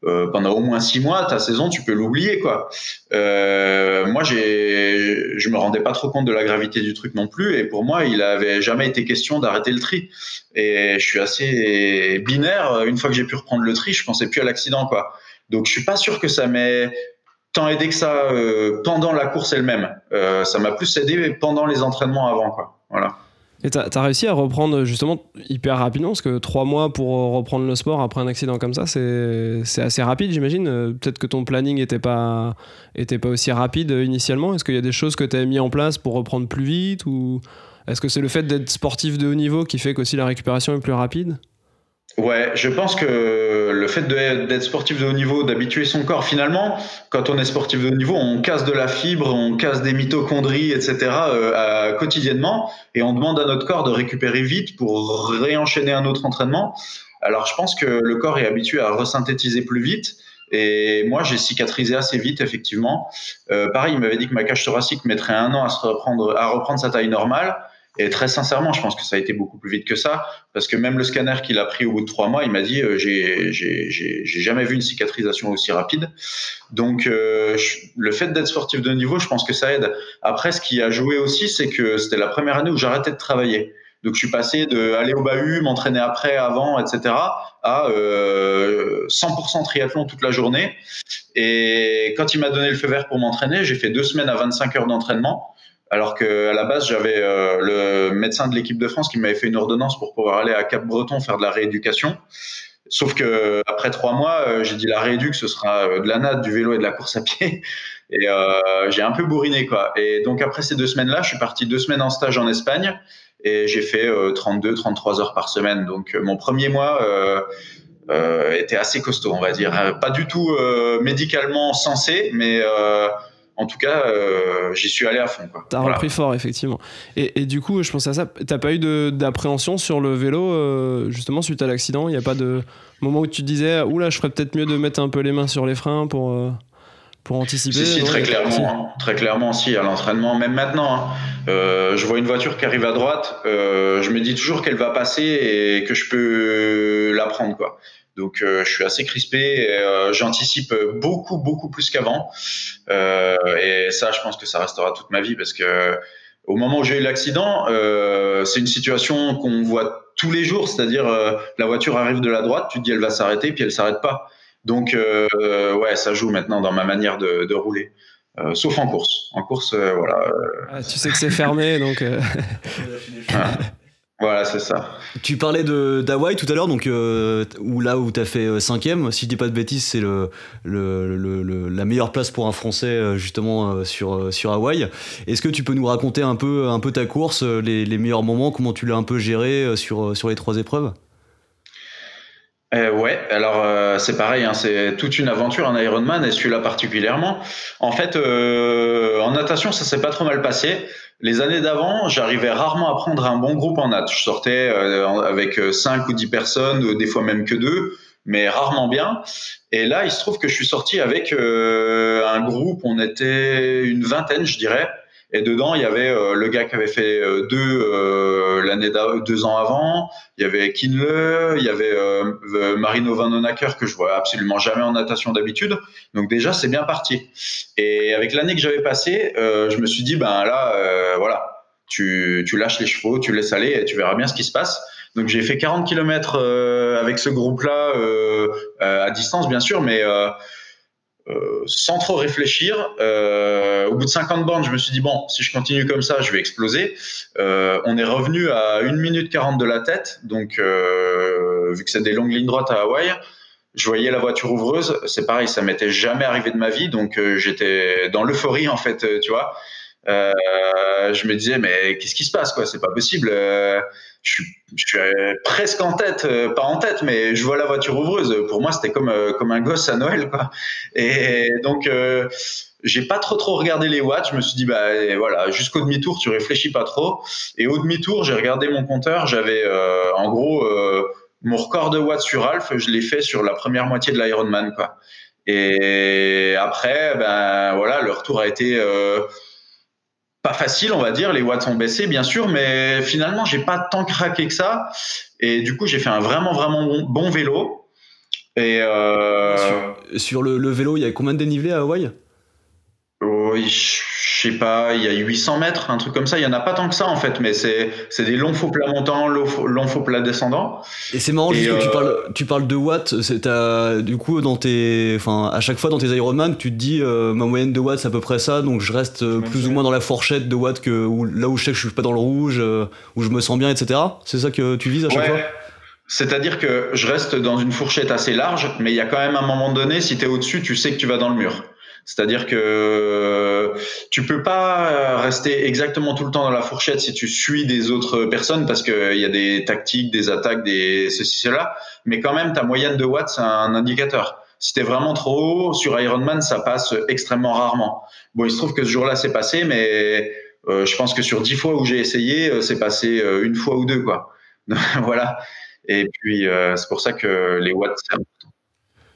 Euh, pendant au moins six mois, ta saison, tu peux l'oublier, quoi. Euh, moi, j'ai, je me rendais pas trop compte de la gravité du truc non plus, et pour moi, il avait jamais été question d'arrêter le tri. Et je suis assez binaire. Une fois que j'ai pu reprendre le tri, je pensais plus à l'accident, quoi. Donc, je suis pas sûr que ça m'ait tant aidé que ça euh, pendant la course elle-même. Euh, ça m'a plus aidé pendant les entraînements avant, quoi. Voilà. Et tu as, réussi à reprendre justement hyper rapidement, parce que trois mois pour reprendre le sport après un accident comme ça, c'est assez rapide, j'imagine. Euh, peut-être que ton planning n'était pas, était pas aussi rapide initialement. Est-ce qu'il y a des choses que tu as mis en place pour reprendre plus vite ou est-ce que c'est le fait d'être sportif de haut niveau qui fait qu'aussi la récupération est plus rapide? Ouais, je pense que le fait d'être sportif de haut niveau, d'habituer son corps, finalement, quand on est sportif de haut niveau, on casse de la fibre, on casse des mitochondries, etc. Euh, quotidiennement, et on demande à notre corps de récupérer vite pour réenchaîner un autre entraînement. Alors, je pense que le corps est habitué à resynthétiser plus vite. Et moi, j'ai cicatrisé assez vite, effectivement. Euh, pareil, il m'avait dit que ma cage thoracique mettrait un an à se reprendre, à reprendre sa taille normale. Et très sincèrement, je pense que ça a été beaucoup plus vite que ça, parce que même le scanner qu'il a pris au bout de trois mois, il m'a dit euh, j'ai jamais vu une cicatrisation aussi rapide. Donc euh, le fait d'être sportif de niveau, je pense que ça aide. Après, ce qui a joué aussi, c'est que c'était la première année où j'arrêtais de travailler. Donc je suis passé de aller au bahut, m'entraîner après, avant, etc. à euh, 100% triathlon toute la journée. Et quand il m'a donné le feu vert pour m'entraîner, j'ai fait deux semaines à 25 heures d'entraînement. Alors qu'à la base, j'avais euh, le médecin de l'équipe de France qui m'avait fait une ordonnance pour pouvoir aller à Cap-Breton faire de la rééducation. Sauf que après trois mois, euh, j'ai dit la rééduque, ce sera euh, de la nade, du vélo et de la course à pied. [laughs] Et euh, j'ai un peu bourriné, quoi. Et donc après ces deux semaines-là, je suis parti deux semaines en stage en Espagne et j'ai fait 32, 33 heures par semaine. Donc mon premier mois était assez costaud, on va dire. Pas du tout médicalement sensé, mais en tout cas, euh, j'y suis allé à fond. T'as voilà. repris fort, effectivement. Et, et, du coup, je pense à ça. T'as pas eu d'appréhension sur le vélo, euh, justement, suite à l'accident? Il n'y a pas de moment où tu te disais, oula, je ferais peut-être mieux de mettre un peu les mains sur les freins pour, euh, pour anticiper Si, si, très clairement. Hein. Très clairement, si, à l'entraînement, même maintenant. Hein. Je vois une voiture qui arrive à droite, je me dis toujours qu'elle va passer et que je peux la prendre, quoi. Donc euh, je suis assez crispé, euh, j'anticipe beaucoup beaucoup plus qu'avant, euh, et ça je pense que ça restera toute ma vie parce que au moment où j'ai eu l'accident, euh, c'est une situation qu'on voit tous les jours, c'est-à-dire la voiture arrive de la droite, tu te dis elle va s'arrêter, puis elle s'arrête pas. Donc ouais, ça joue maintenant dans ma manière de, de rouler. Euh, sauf en course. En course, euh, voilà. Ah, tu sais que c'est fermé, donc. [laughs] [laughs] Voilà, c'est ça. Tu parlais de d'Hawaï tout à l'heure, donc euh, où là où tu as fait cinquième. Si je dis pas de bêtises, c'est le, le, le, la meilleure place pour un Français justement sur sur Hawaï. Est-ce que tu peux nous raconter un peu un peu ta course, les, les meilleurs moments, comment tu l'as un peu géré sur sur les trois épreuves? Euh, ouais, alors euh, c'est pareil, hein, c'est toute une aventure en Ironman et celui-là particulièrement. En fait, euh, en natation, ça s'est pas trop mal passé. Les années d'avant, j'arrivais rarement à prendre un bon groupe en nat. Je sortais euh, avec cinq ou dix personnes, des fois même que deux, mais rarement bien. Et là, il se trouve que je suis sorti avec euh, un groupe, on était une vingtaine, je dirais. Et dedans, il y avait euh, le gars qui avait fait euh, deux euh, l'année deux ans avant. Il y avait Kinle, il y avait Marino Van Onacker que je vois absolument jamais en natation d'habitude. Donc déjà, c'est bien parti. Et avec l'année que j'avais passée, je me suis dit ben là, voilà, tu, tu lâches les chevaux, tu laisses aller et tu verras bien ce qui se passe. Donc j'ai fait 40 km avec ce groupe-là à distance, bien sûr, mais euh, sans trop réfléchir. Euh, au bout de 50 bornes, je me suis dit, bon, si je continue comme ça, je vais exploser. Euh, on est revenu à 1 minute 40 de la tête, donc vu que c'est des longues lignes droites à Hawaï, je voyais la voiture ouvreuse. C'est pareil, ça m'était jamais arrivé de ma vie, donc j'étais dans l'euphorie en fait, tu vois. Je me disais mais qu'est-ce qui se passe quoi? C'est pas possible. je suis, je suis presque en tête, pas en tête, mais je vois la voiture ouvreuse. Pour moi, c'était comme comme un gosse à Noël quoi. Et donc j'ai pas trop trop regardé les watts. Je me suis dit bah voilà, jusqu'au demi-tour, tu réfléchis pas trop. Et au demi-tour, j'ai regardé mon compteur. J'avais euh, en gros euh, mon record de watts sur Alf. Je l'ai fait sur la première moitié de l'Ironman quoi. Et après, ben voilà, le retour a été euh, pas facile, on va dire. Les watts ont baissé, bien sûr, mais finalement, j'ai pas tant craqué que ça. Et du coup, j'ai fait un vraiment vraiment bon, vélo. Et sur, sur le, le, vélo, il y a combien de dénivelé à Hawaï? oui, je sais pas, il y a 800 mètres, un truc comme ça. Il y en a pas tant que ça en fait, mais c'est des longs faux plats montants, longs faux plats descendants. Et c'est marrant, juste que tu euh, parles, tu parles de watts. Du coup, dans tes, enfin, à chaque fois dans tes Ironman, tu te dis euh, ma moyenne de watts c'est à peu près ça, donc je reste euh, plus ou moins dans la fourchette de watts que là où je sais que je suis pas dans le rouge, où je me sens bien, etc. C'est ça que tu vises à chaque fois? C'est-à-dire que je reste dans une fourchette assez large, mais il y a quand même un moment donné, si tu es au-dessus, tu sais que tu vas dans le mur. C'est-à-dire que tu peux pas rester exactement tout le temps dans la fourchette si tu suis des autres personnes parce qu'il y a des tactiques, des attaques, des ceci, cela. Mais quand même, ta moyenne de watts, c'est un indicateur. Si tu es vraiment trop haut, sur Ironman, ça passe extrêmement rarement. Bon, il se trouve que ce jour-là, c'est passé, mais euh, je pense que sur dix fois où j'ai essayé, euh, c'est passé euh, une fois ou deux, quoi. [laughs] voilà. Et puis, c'est pour ça que les watts.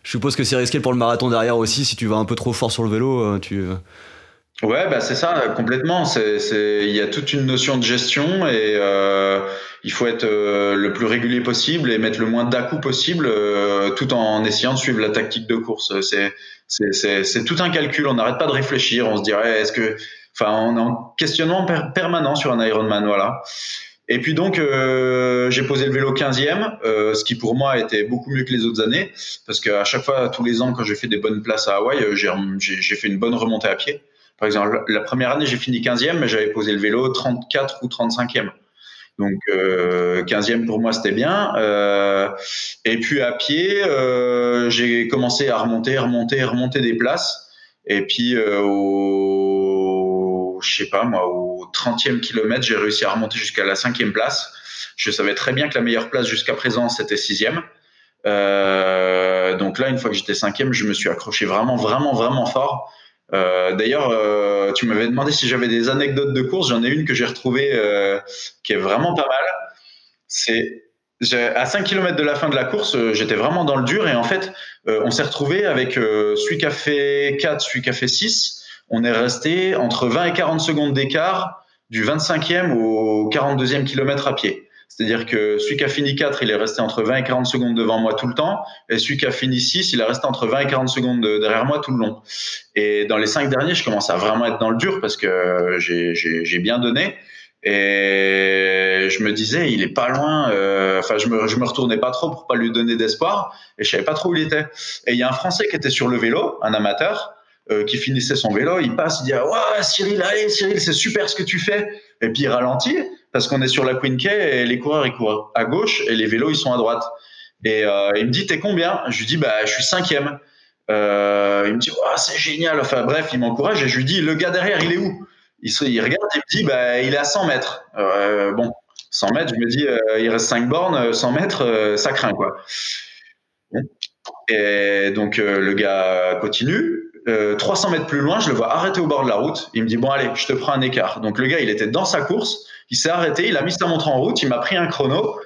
Je suppose que c'est risqué pour le marathon derrière aussi, si tu vas un peu trop fort sur le vélo, euh, tu... Euh. Ouais, bah c'est ça, complètement. Il y a toute une notion de gestion et euh, il faut être le plus régulier possible et mettre le moins dà possible tout en essayant de suivre la tactique de course. C'est tout un calcul, on n'arrête pas de réfléchir, on se dirait, est-ce que... Enfin, on est en questionnement permanent sur un Ironman, voilà. Et puis donc, euh, j'ai posé le vélo 15e, euh, ce qui pour moi était beaucoup mieux que les autres années, parce qu'à chaque fois, tous les ans, quand j'ai fait des bonnes places à Hawaï, euh, j'ai fait une bonne remontée à pied. Par exemple, la première année, j'ai fini 15e, mais j'avais posé le vélo 34 ou 35e. Donc, euh, 15e pour moi, c'était bien. Et puis à pied, j'ai commencé à remonter, remonter, remonter des places. Et puis au, je sais pas moi, au 30e kilomètre, j'ai réussi à remonter jusqu'à la cinquième place. Je savais très bien que la meilleure place jusqu'à présent, c'était sixième. Euh, donc là, une fois que j'étais cinquième, je me suis accroché vraiment, vraiment, vraiment fort. Euh, d'ailleurs, euh, tu m'avais demandé si j'avais des anecdotes de course. J'en ai une que j'ai retrouvée qui est vraiment pas mal. C'est à 5 km de la fin de la course, j'étais vraiment dans le dur et en fait, on s'est retrouvé avec celui qui a fait 4, celui qui a fait 6 on est resté entre 20 et 40 secondes d'écart du 25e au 42e kilomètre à pied. C'est-à-dire que celui qui a fini 4, il est resté entre 20 et 40 secondes devant moi tout le temps, et celui qui a fini 6, il est resté entre 20 et 40 secondes derrière moi tout le long. Et dans les 5 derniers, je commence à vraiment être dans le dur parce que j'ai bien donné. Et je me disais, il est pas loin. Euh, enfin, je me, je me retournais pas trop pour pas lui donner d'espoir, et je savais pas trop où il était. Et il y a un Français qui était sur le vélo, un amateur, euh, qui finissait son vélo, il passe, il dit ouais Cyril, allez Cyril, c'est super ce que tu fais. Et puis il ralentit parce qu'on est sur la Queen Key et les coureurs ils courent à gauche et les vélos ils sont à droite. Et euh, il me dit t'es combien? Je lui dis bah je suis cinquième. Euh, il me dit ouais, c'est génial. Enfin bref, il m'encourage et je lui dis le gars derrière il est où? Il, se, il regarde il me dit bah il est à 100 mètres. Bon 100 mètres, je me dis il reste 5 bornes, 100 mètres ça craint quoi. Et donc le gars continue. 300 euh, mètres plus loin, je le vois arrêter au bord de la route. Il me dit bon allez, je te prends un écart. Donc le gars, il était dans sa course, il s'est arrêté, il a mis sa montre en route, il m'a pris un chrono.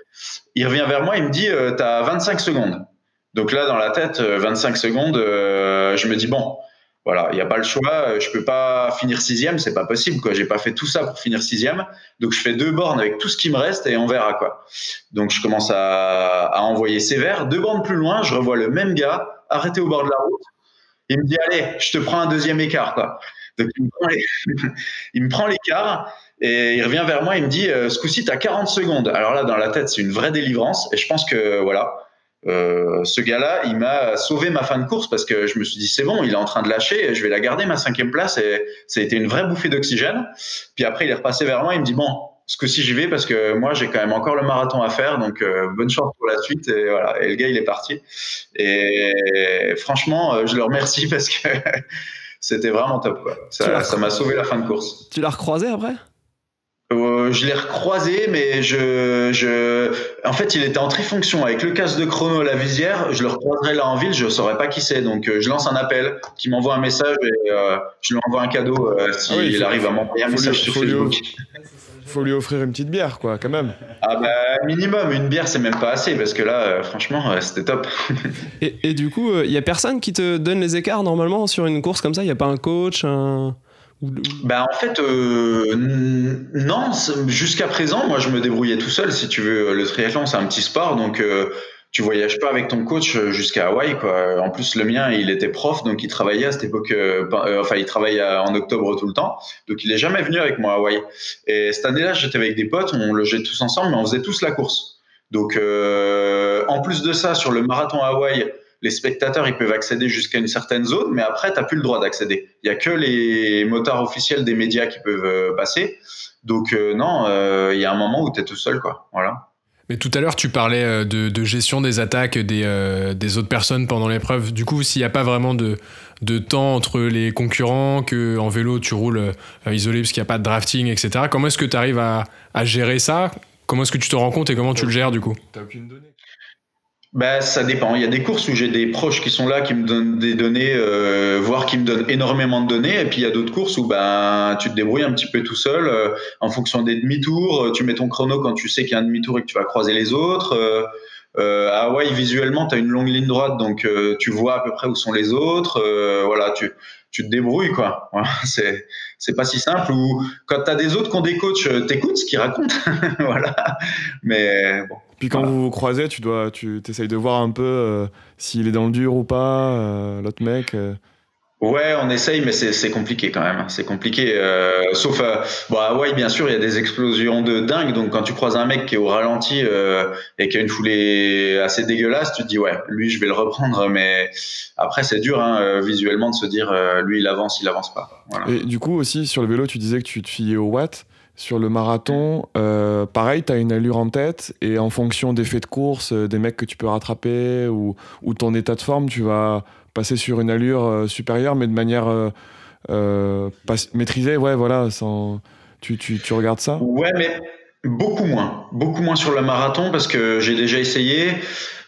Il revient vers moi, il me dit euh, t'as 25 secondes. Donc là, dans la tête, 25 euh, secondes, je me dis bon, voilà, il n'y a pas le choix, je peux pas finir sixième, c'est pas possible quoi. J'ai pas fait tout ça pour finir sixième, donc je fais deux bornes avec tout ce qui me reste et on verra quoi. Donc je commence à, à envoyer sévère. Deux bornes plus loin, je revois le même gars arrêté au bord de la route il me dit allez, je te prends un deuxième écart. Donc [laughs] il me prend l'écart et il revient vers moi, il me dit euh, ce coup-ci tu as 40 secondes. Alors là dans la tête, c'est une vraie délivrance et je pense que voilà, euh, ce gars-là, il m'a sauvé ma fin de course parce que je me suis dit c'est bon, il est en train de lâcher, je vais la garder ma cinquième place et ça a été une vraie bouffée d'oxygène. Puis après, il est repassé vers moi, il me dit bon, ce coup-ci j'y vais parce que moi j'ai quand même encore le marathon à faire, donc bonne chance pour la suite. Et voilà, et le gars il est parti. Et franchement, je le remercie [laughs] parce que c'était vraiment top. Quoi. Ça m'a sauvé la fin de course. Tu l'as recroisé après? Euh, je l'ai recroisé, mais je, je, en fait, il était en trifonction avec le casque de chrono, la visière. Je le recroiserai là en ville, je saurais pas qui c'est. Donc, euh, je lance un appel, qui m'envoie un message et euh, je lui envoie un cadeau s'il ah arrive à m'envoyer un message sur Facebook. [laughs] [laughs] faut lui offrir une petite bière, quoi, quand même. Ah bah minimum, une bière, c'est même pas assez parce que là, franchement, c'était top. [laughs] et, et, du coup, il y a personne qui te donne les écarts normalement sur une course comme ça? Il y a pas un coach, un bah en fait euh, non jusqu'à présent moi je me débrouillais tout seul si tu veux le triathlon c'est un petit sport donc euh, tu voyages pas avec ton coach jusqu'à Hawaï quoi en plus le mien il était prof donc il travaillait à cette époque euh, enfin il travaillait en octobre tout le temps donc il est jamais venu avec moi à Hawaï et cette année-là j'étais avec des potes on logeait tous ensemble mais on faisait tous la course donc en plus de ça sur le marathon Hawaï les spectateurs, ils peuvent accéder jusqu'à une certaine zone, mais après, tu n'as plus le droit d'accéder. Il n'y a que les motards officiels des médias qui peuvent euh, passer. Donc, euh, non, euh, il y a un moment où tu es tout seul, quoi. Voilà. Mais tout à l'heure, tu parlais de, gestion des attaques des, des autres personnes pendant l'épreuve. Du coup, s'il n'y a pas vraiment de, temps entre les concurrents, que en vélo, tu roules isolé parce qu'il n'y a pas de drafting, etc., comment est-ce que tu arrives à, gérer ça? Comment est-ce que tu te rends compte et comment tu le gères, du coup? Ben, ça dépend. Il y a des courses où j'ai des proches qui sont là, qui me donnent des données, euh, voire qui me donnent énormément de données. Et puis il y a d'autres courses où ben, tu te débrouilles un petit peu tout seul euh, en fonction des demi-tours. Tu mets ton chrono quand tu sais qu'il y a un demi-tour et que tu vas croiser les autres. Euh, euh à Hawaï, visuellement, tu as une longue ligne droite, donc euh, tu vois à peu près où sont les autres. voilà, tu, tu te débrouilles, quoi. [laughs] C'est, c'est pas si simple. Ou quand tu as des autres qui ont des coachs, t'écoutes ce qu'ils racontent. [laughs] voilà. Mais bon. Puis quand vous vous croisez, tu dois, tu essayes de voir un peu euh, s'il est dans le dur ou pas, euh, l'autre mec. Euh. Ouais, on essaye, mais c'est compliqué quand même. C'est compliqué. sauf, bon, à Hawaï, bien sûr, il y a des explosions de dingue. Donc, quand tu croises un mec qui est au ralenti et qui a une foulée assez dégueulasse, tu te dis, ouais, lui, je vais le reprendre. Mais après, c'est dur, hein, visuellement, de se dire, lui, il avance, il avance pas. Et du coup, aussi, sur le vélo, tu disais que tu te fiais au watt. Sur le marathon, euh, pareil, tu as une allure en tête et en fonction des faits de course, euh, des mecs que tu peux rattraper ou, ou, ton état de forme, tu vas passer sur une allure euh, supérieure, mais de manière maîtrisée. Ouais, voilà, sans... tu, tu, tu regardes ça? Ouais, mais Beaucoup moins, beaucoup moins sur le marathon parce que j'ai déjà essayé.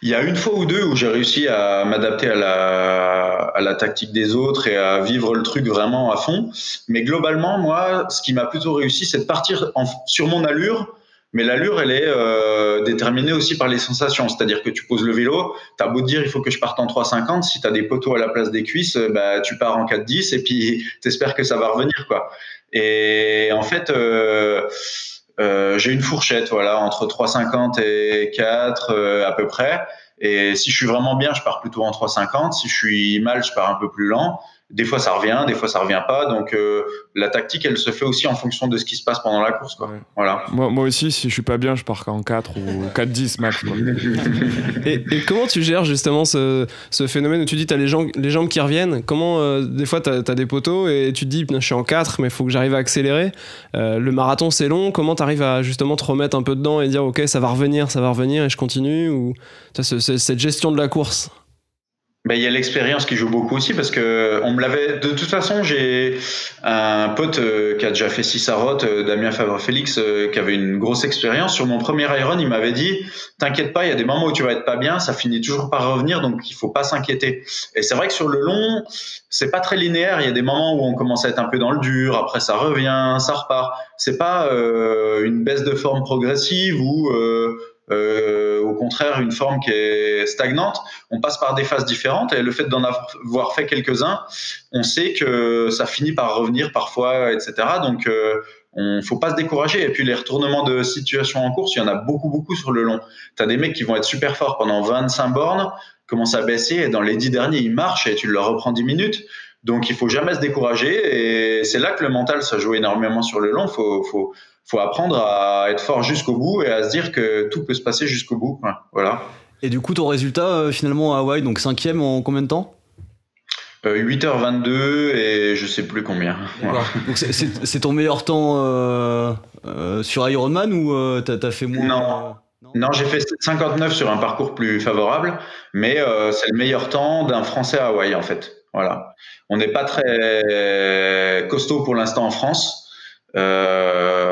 Il y a une fois ou deux où j'ai réussi à m'adapter à la, à la tactique des autres et à vivre le truc vraiment à fond. Mais globalement, moi, ce qui m'a plutôt réussi, c'est de partir sur mon allure. Mais l'allure, elle est euh, déterminée aussi par les sensations. C'est-à-dire que tu poses le vélo, tu as beau te dire il faut que je parte en 3,50, si tu as des poteaux à la place des cuisses, bah, tu pars en 4,10 et puis [laughs] tu espères que ça va revenir. quoi. Et en fait... Euh, euh, j'ai une fourchette, voilà, entre 3,50 et 4 euh, à peu près. Et si je suis vraiment bien, je pars plutôt en 3,50. Si je suis mal, je pars un peu plus lent. Des fois, ça revient, des fois, ça revient pas. Donc, euh, la tactique, elle se fait aussi en fonction de ce qui se passe pendant la course. Quoi. Voilà. Moi, moi, aussi, si je suis pas bien, je pars en 4 ou 4-10 max. [laughs] et, et, comment tu gères justement ce, ce phénomène où tu dis tu as les, jambes, les jambes qui reviennent? Comment, euh, des fois, tu as, des poteaux et tu te dis je suis en 4, mais il faut que j'arrive à accélérer. Euh, le marathon, c'est long. Comment tu arrives à justement te remettre un peu dedans et dire ok, ça va revenir, ça va revenir et je continue? Ou cette gestion de la course? Il y a l'expérience qui joue beaucoup aussi parce que on me l'avait. De toute façon, j'ai un pote euh, qui a déjà fait six euh, Damien Favre-Félix, euh, qui avait une grosse expérience. Sur mon premier Iron, il m'avait dit T'inquiète pas, il y a des moments où tu vas être pas bien, ça finit toujours par revenir, donc il faut pas s'inquiéter. Et c'est vrai que sur le long, c'est pas très linéaire. Il y a des moments où on commence à être un peu dans le dur, après ça revient, ça repart. C'est pas une baisse de forme progressive ou euh, au contraire une forme qui est stagnante. On passe par des phases différentes et le fait d'en avoir fait quelques-uns, on sait que ça finit par revenir parfois, etc. Donc euh, on faut pas se décourager. Et puis les retournements de situation en course, il y en a beaucoup, beaucoup sur le long. Tu as des mecs qui vont être super forts pendant 25 bornes, commencent à baisser, et dans les 10 derniers, ils marchent et tu leur reprends 10 minutes. Donc il faut jamais se décourager. Et c'est là que le mental, ça joue énormément sur le long. Faut, faut, faut apprendre à être fort jusqu'au bout et à se dire que tout peut se passer jusqu'au bout. Voilà. Et du coup, ton résultat euh, finalement à Hawaï, donc cinquième en combien de temps? 8h22 euh, et je sais plus combien. C'est ton meilleur temps euh, sur Ironman ou t'as as fait moins? Non. Non, j'ai fait 59 sur un parcours plus favorable, mais c'est le meilleur temps d'un Français à Hawaï en fait. Voilà. On n'est pas très costaud pour l'instant en France. Euh,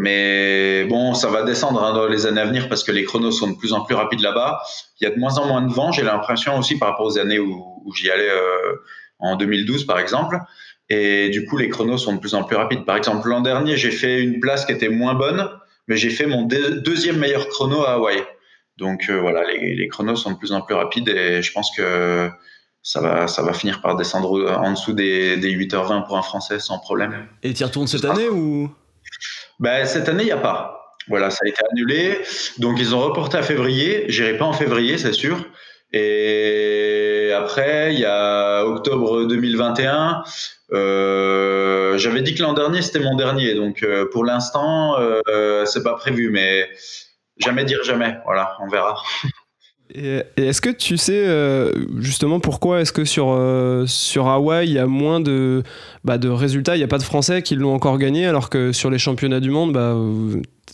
mais bon, ça va descendre hein, dans les années à venir parce que les chronos sont de plus en plus rapides là-bas. Il y a de moins en moins de vent, j'ai l'impression aussi par rapport aux années où, j'y allais euh, en 2012 par exemple. Et du coup, les chronos sont de plus en plus rapides. Par exemple, l'an dernier, j'ai fait une place qui était moins bonne, mais j'ai fait mon deuxième meilleur chrono à Hawaï. Donc euh, voilà, les, les, chronos sont de plus en plus rapides et je pense que ça va, ça va finir par descendre en dessous des, des 8h20 pour un Français sans problème. Et tu y retournes cette année ou? Ben, Cette année, il n'y a pas. Voilà, ça a été annulé. Donc, ils ont reporté à février. J'irai pas en février, c'est sûr. Et après, il y a octobre 2021. Euh, J'avais dit que l'an dernier, c'était mon dernier. Donc, euh, pour l'instant, euh, c'est pas prévu. Mais jamais dire jamais. Voilà, on verra. [laughs] Et, est-ce que tu sais euh, justement pourquoi est-ce que sur, euh, sur Hawaï il y a moins de, bah, de résultats, il n'y a pas de Français qui l'ont encore gagné alors que sur les championnats du monde, bah,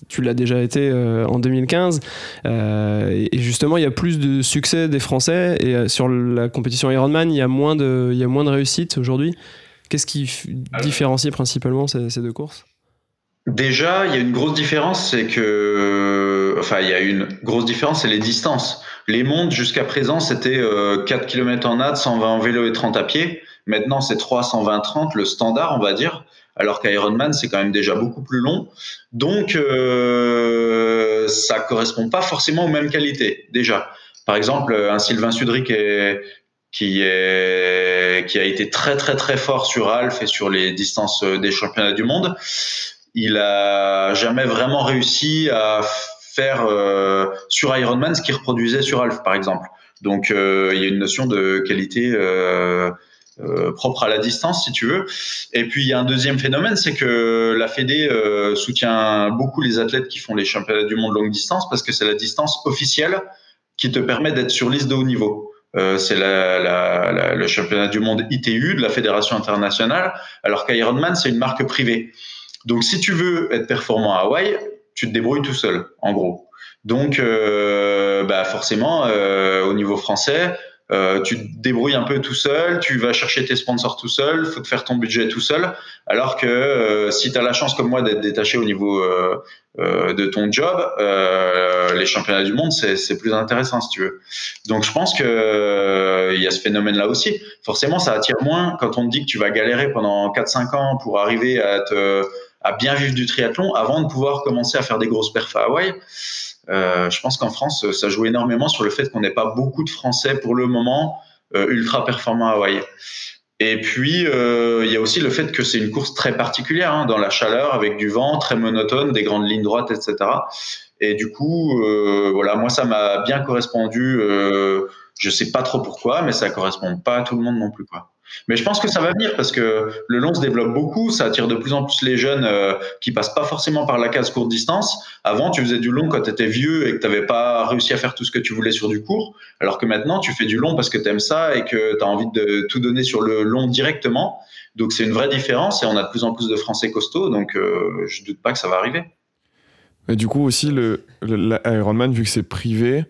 tu l'as déjà été euh, en 2015 et justement il y a plus de succès des Français et sur la compétition Ironman il y a moins de, il y a moins de réussite aujourd'hui. Qu'est-ce qui différencie principalement ces, ces deux courses? Déjà, il y a une grosse différence, c'est que, enfin, il y a une grosse différence, c'est les distances. Les mondes, jusqu'à présent, c'était 4 euh, km en nade, 120 en vélo et 30 à pied. Maintenant, c'est 3, 120, 30, le standard, on va dire. Alors qu'Ironman, c'est quand même déjà beaucoup plus long. Donc, euh, ça correspond pas forcément aux mêmes qualités, déjà. Par exemple, un Sylvain Sudric qui, est, qui a été très, très, très fort sur Alf et sur les distances des championnats du monde. Il a jamais vraiment réussi à faire euh, sur Ironman ce qu'il reproduisait sur Alf, par exemple. Donc, euh, il y a une notion de qualité euh, propre à la distance, si tu veux. Et puis, il y a un deuxième phénomène, c'est que la Fédé soutient beaucoup les athlètes qui font les championnats du monde longue distance parce que c'est la distance officielle qui te permet d'être sur liste de haut niveau. c'est la, la, le championnat du monde ITU de la Fédération internationale, alors qu'Ironman, c'est une marque privée. Donc, si tu veux être performant à Hawaï, tu te débrouilles tout seul, en gros. Donc, euh, bah forcément, euh, au niveau français, euh, tu te débrouilles un peu tout seul, tu vas chercher tes sponsors tout seul, faut te faire ton budget tout seul. Alors que euh, si tu as la chance comme moi d'être détaché au niveau de ton job, les championnats du monde, c'est plus intéressant si tu veux. Donc je pense que il y a ce phénomène-là aussi. Forcément, ça attire moins quand on te dit que tu vas galérer pendant 4-5 ans pour arriver à te à bien vivre du triathlon avant de pouvoir commencer à faire des grosses perfs à Hawaï. Euh, je pense qu'en France, ça joue énormément sur le fait qu'on n'ait pas beaucoup de Français pour le moment euh, ultra performants à Hawaï. Et puis, euh, il y a aussi le fait que c'est une course très particulière, hein, dans la chaleur, avec du vent, très monotone, des grandes lignes droites, etc. Et du coup, euh, voilà, moi, ça m'a bien correspondu. Euh, je sais pas trop pourquoi, mais ça correspond pas à tout le monde non plus, quoi. Mais je pense que ça va venir parce que le long se développe beaucoup, ça attire de plus en plus les jeunes euh, qui passent pas forcément par la case courte distance. Avant, tu faisais du long quand tu étais vieux et que tu n'avais pas réussi à faire tout ce que tu voulais sur du court, alors que maintenant, tu fais du long parce que tu aimes ça et que tu as envie de tout donner sur le long directement. Donc c'est une vraie différence et on a de plus en plus de Français costauds, donc euh, je doute pas que ça va arriver. Et du coup aussi, le, le vu que c'est privé,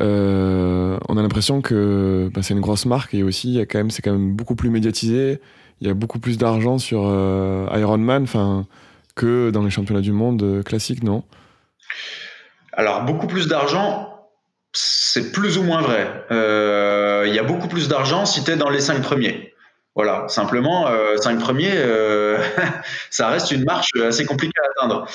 euh, on a l'impression que bah, c'est une grosse marque et aussi y a quand même c'est quand même beaucoup plus médiatisé. Il y a beaucoup plus d'argent sur euh, Ironman, que dans les championnats du monde euh, classiques, non? Alors beaucoup plus d'argent, c'est plus ou moins vrai. Il y a beaucoup plus d'argent si tu es dans les cinq premiers. Voilà, simplement, euh, cinq premiers, [laughs] ça reste une marche assez compliquée à atteindre.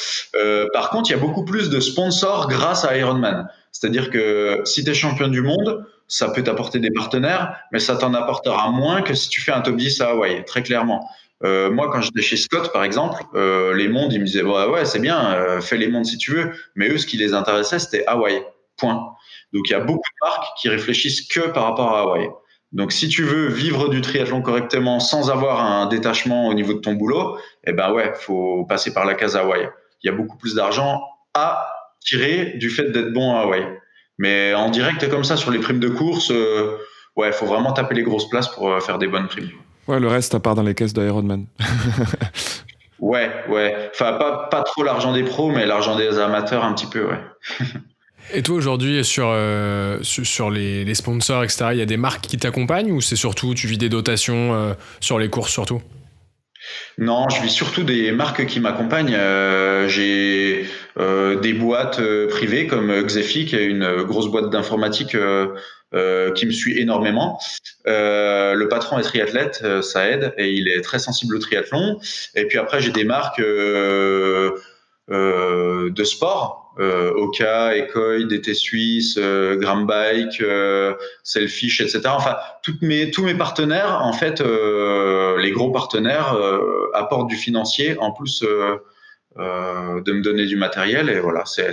par contre, il y a beaucoup plus de sponsors grâce à Ironman. C'est-à-dire que si tu es champion du monde, ça peut t'apporter des partenaires, mais ça t'en apportera moins que si tu fais un top 10 à Hawaï, très clairement. Euh, moi, quand j'étais chez Scott, par exemple, euh, les mondes, ils me disaient ouais, ouais c'est bien, euh, fais les mondes si tu veux, mais eux, ce qui les intéressait, c'était Hawaï. Point. Donc, il y a beaucoup de marques qui réfléchissent que par rapport à Hawaï. Donc, si tu veux vivre du triathlon correctement sans avoir un détachement au niveau de ton boulot, eh ben ouais, faut passer par la case Hawaï. Il y a beaucoup plus d'argent à tirer du fait d'être bon à Hawaï. Mais en direct comme ça sur les primes de course, euh, ouais, faut vraiment taper les grosses places pour euh, faire des bonnes primes. Ouais, le reste, à part dans les caisses d'Ironman. [laughs] Ouais, ouais. Enfin, pas, pas trop l'argent des pros, mais l'argent des amateurs un petit peu, ouais. [laughs] Et toi aujourd'hui sur, euh, sur, les, les, sponsors, etc., il y a des marques qui t'accompagnent ou c'est surtout tu vis des dotations euh, sur les courses surtout? Non, je vis surtout des marques qui m'accompagnent. Euh, j'ai des boîtes privées comme Xefi, qui est une grosse boîte d'informatique qui me suit énormément. le patron est triathlète, ça aide, et il est très sensible au triathlon. Et puis après, j'ai des marques de sport euh, Oka, Ecoy, DT Suisse, euh, Grambike, euh, Selfish, etc. Enfin, mes, tous mes partenaires, en fait, euh, les gros partenaires euh, apportent du financier en plus de me donner du matériel. Et voilà, c'est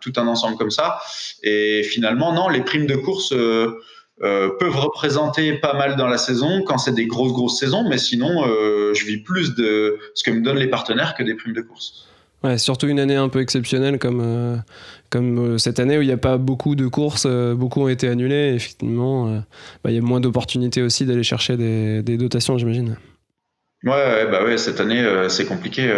tout un ensemble comme ça. Et finalement, non, les primes de course peuvent représenter pas mal dans la saison quand c'est des grosses, grosses saisons, mais sinon, je vis plus de ce que me donnent les partenaires que des primes de course. Surtout une année un peu exceptionnelle comme, euh, comme euh, cette année où il n'y a pas beaucoup de courses, euh, beaucoup ont été annulées. Effectivement, bah, il y a moins d'opportunités aussi d'aller chercher des, des dotations, j'imagine. Ouais, bah ouais, cette année, c'est compliqué.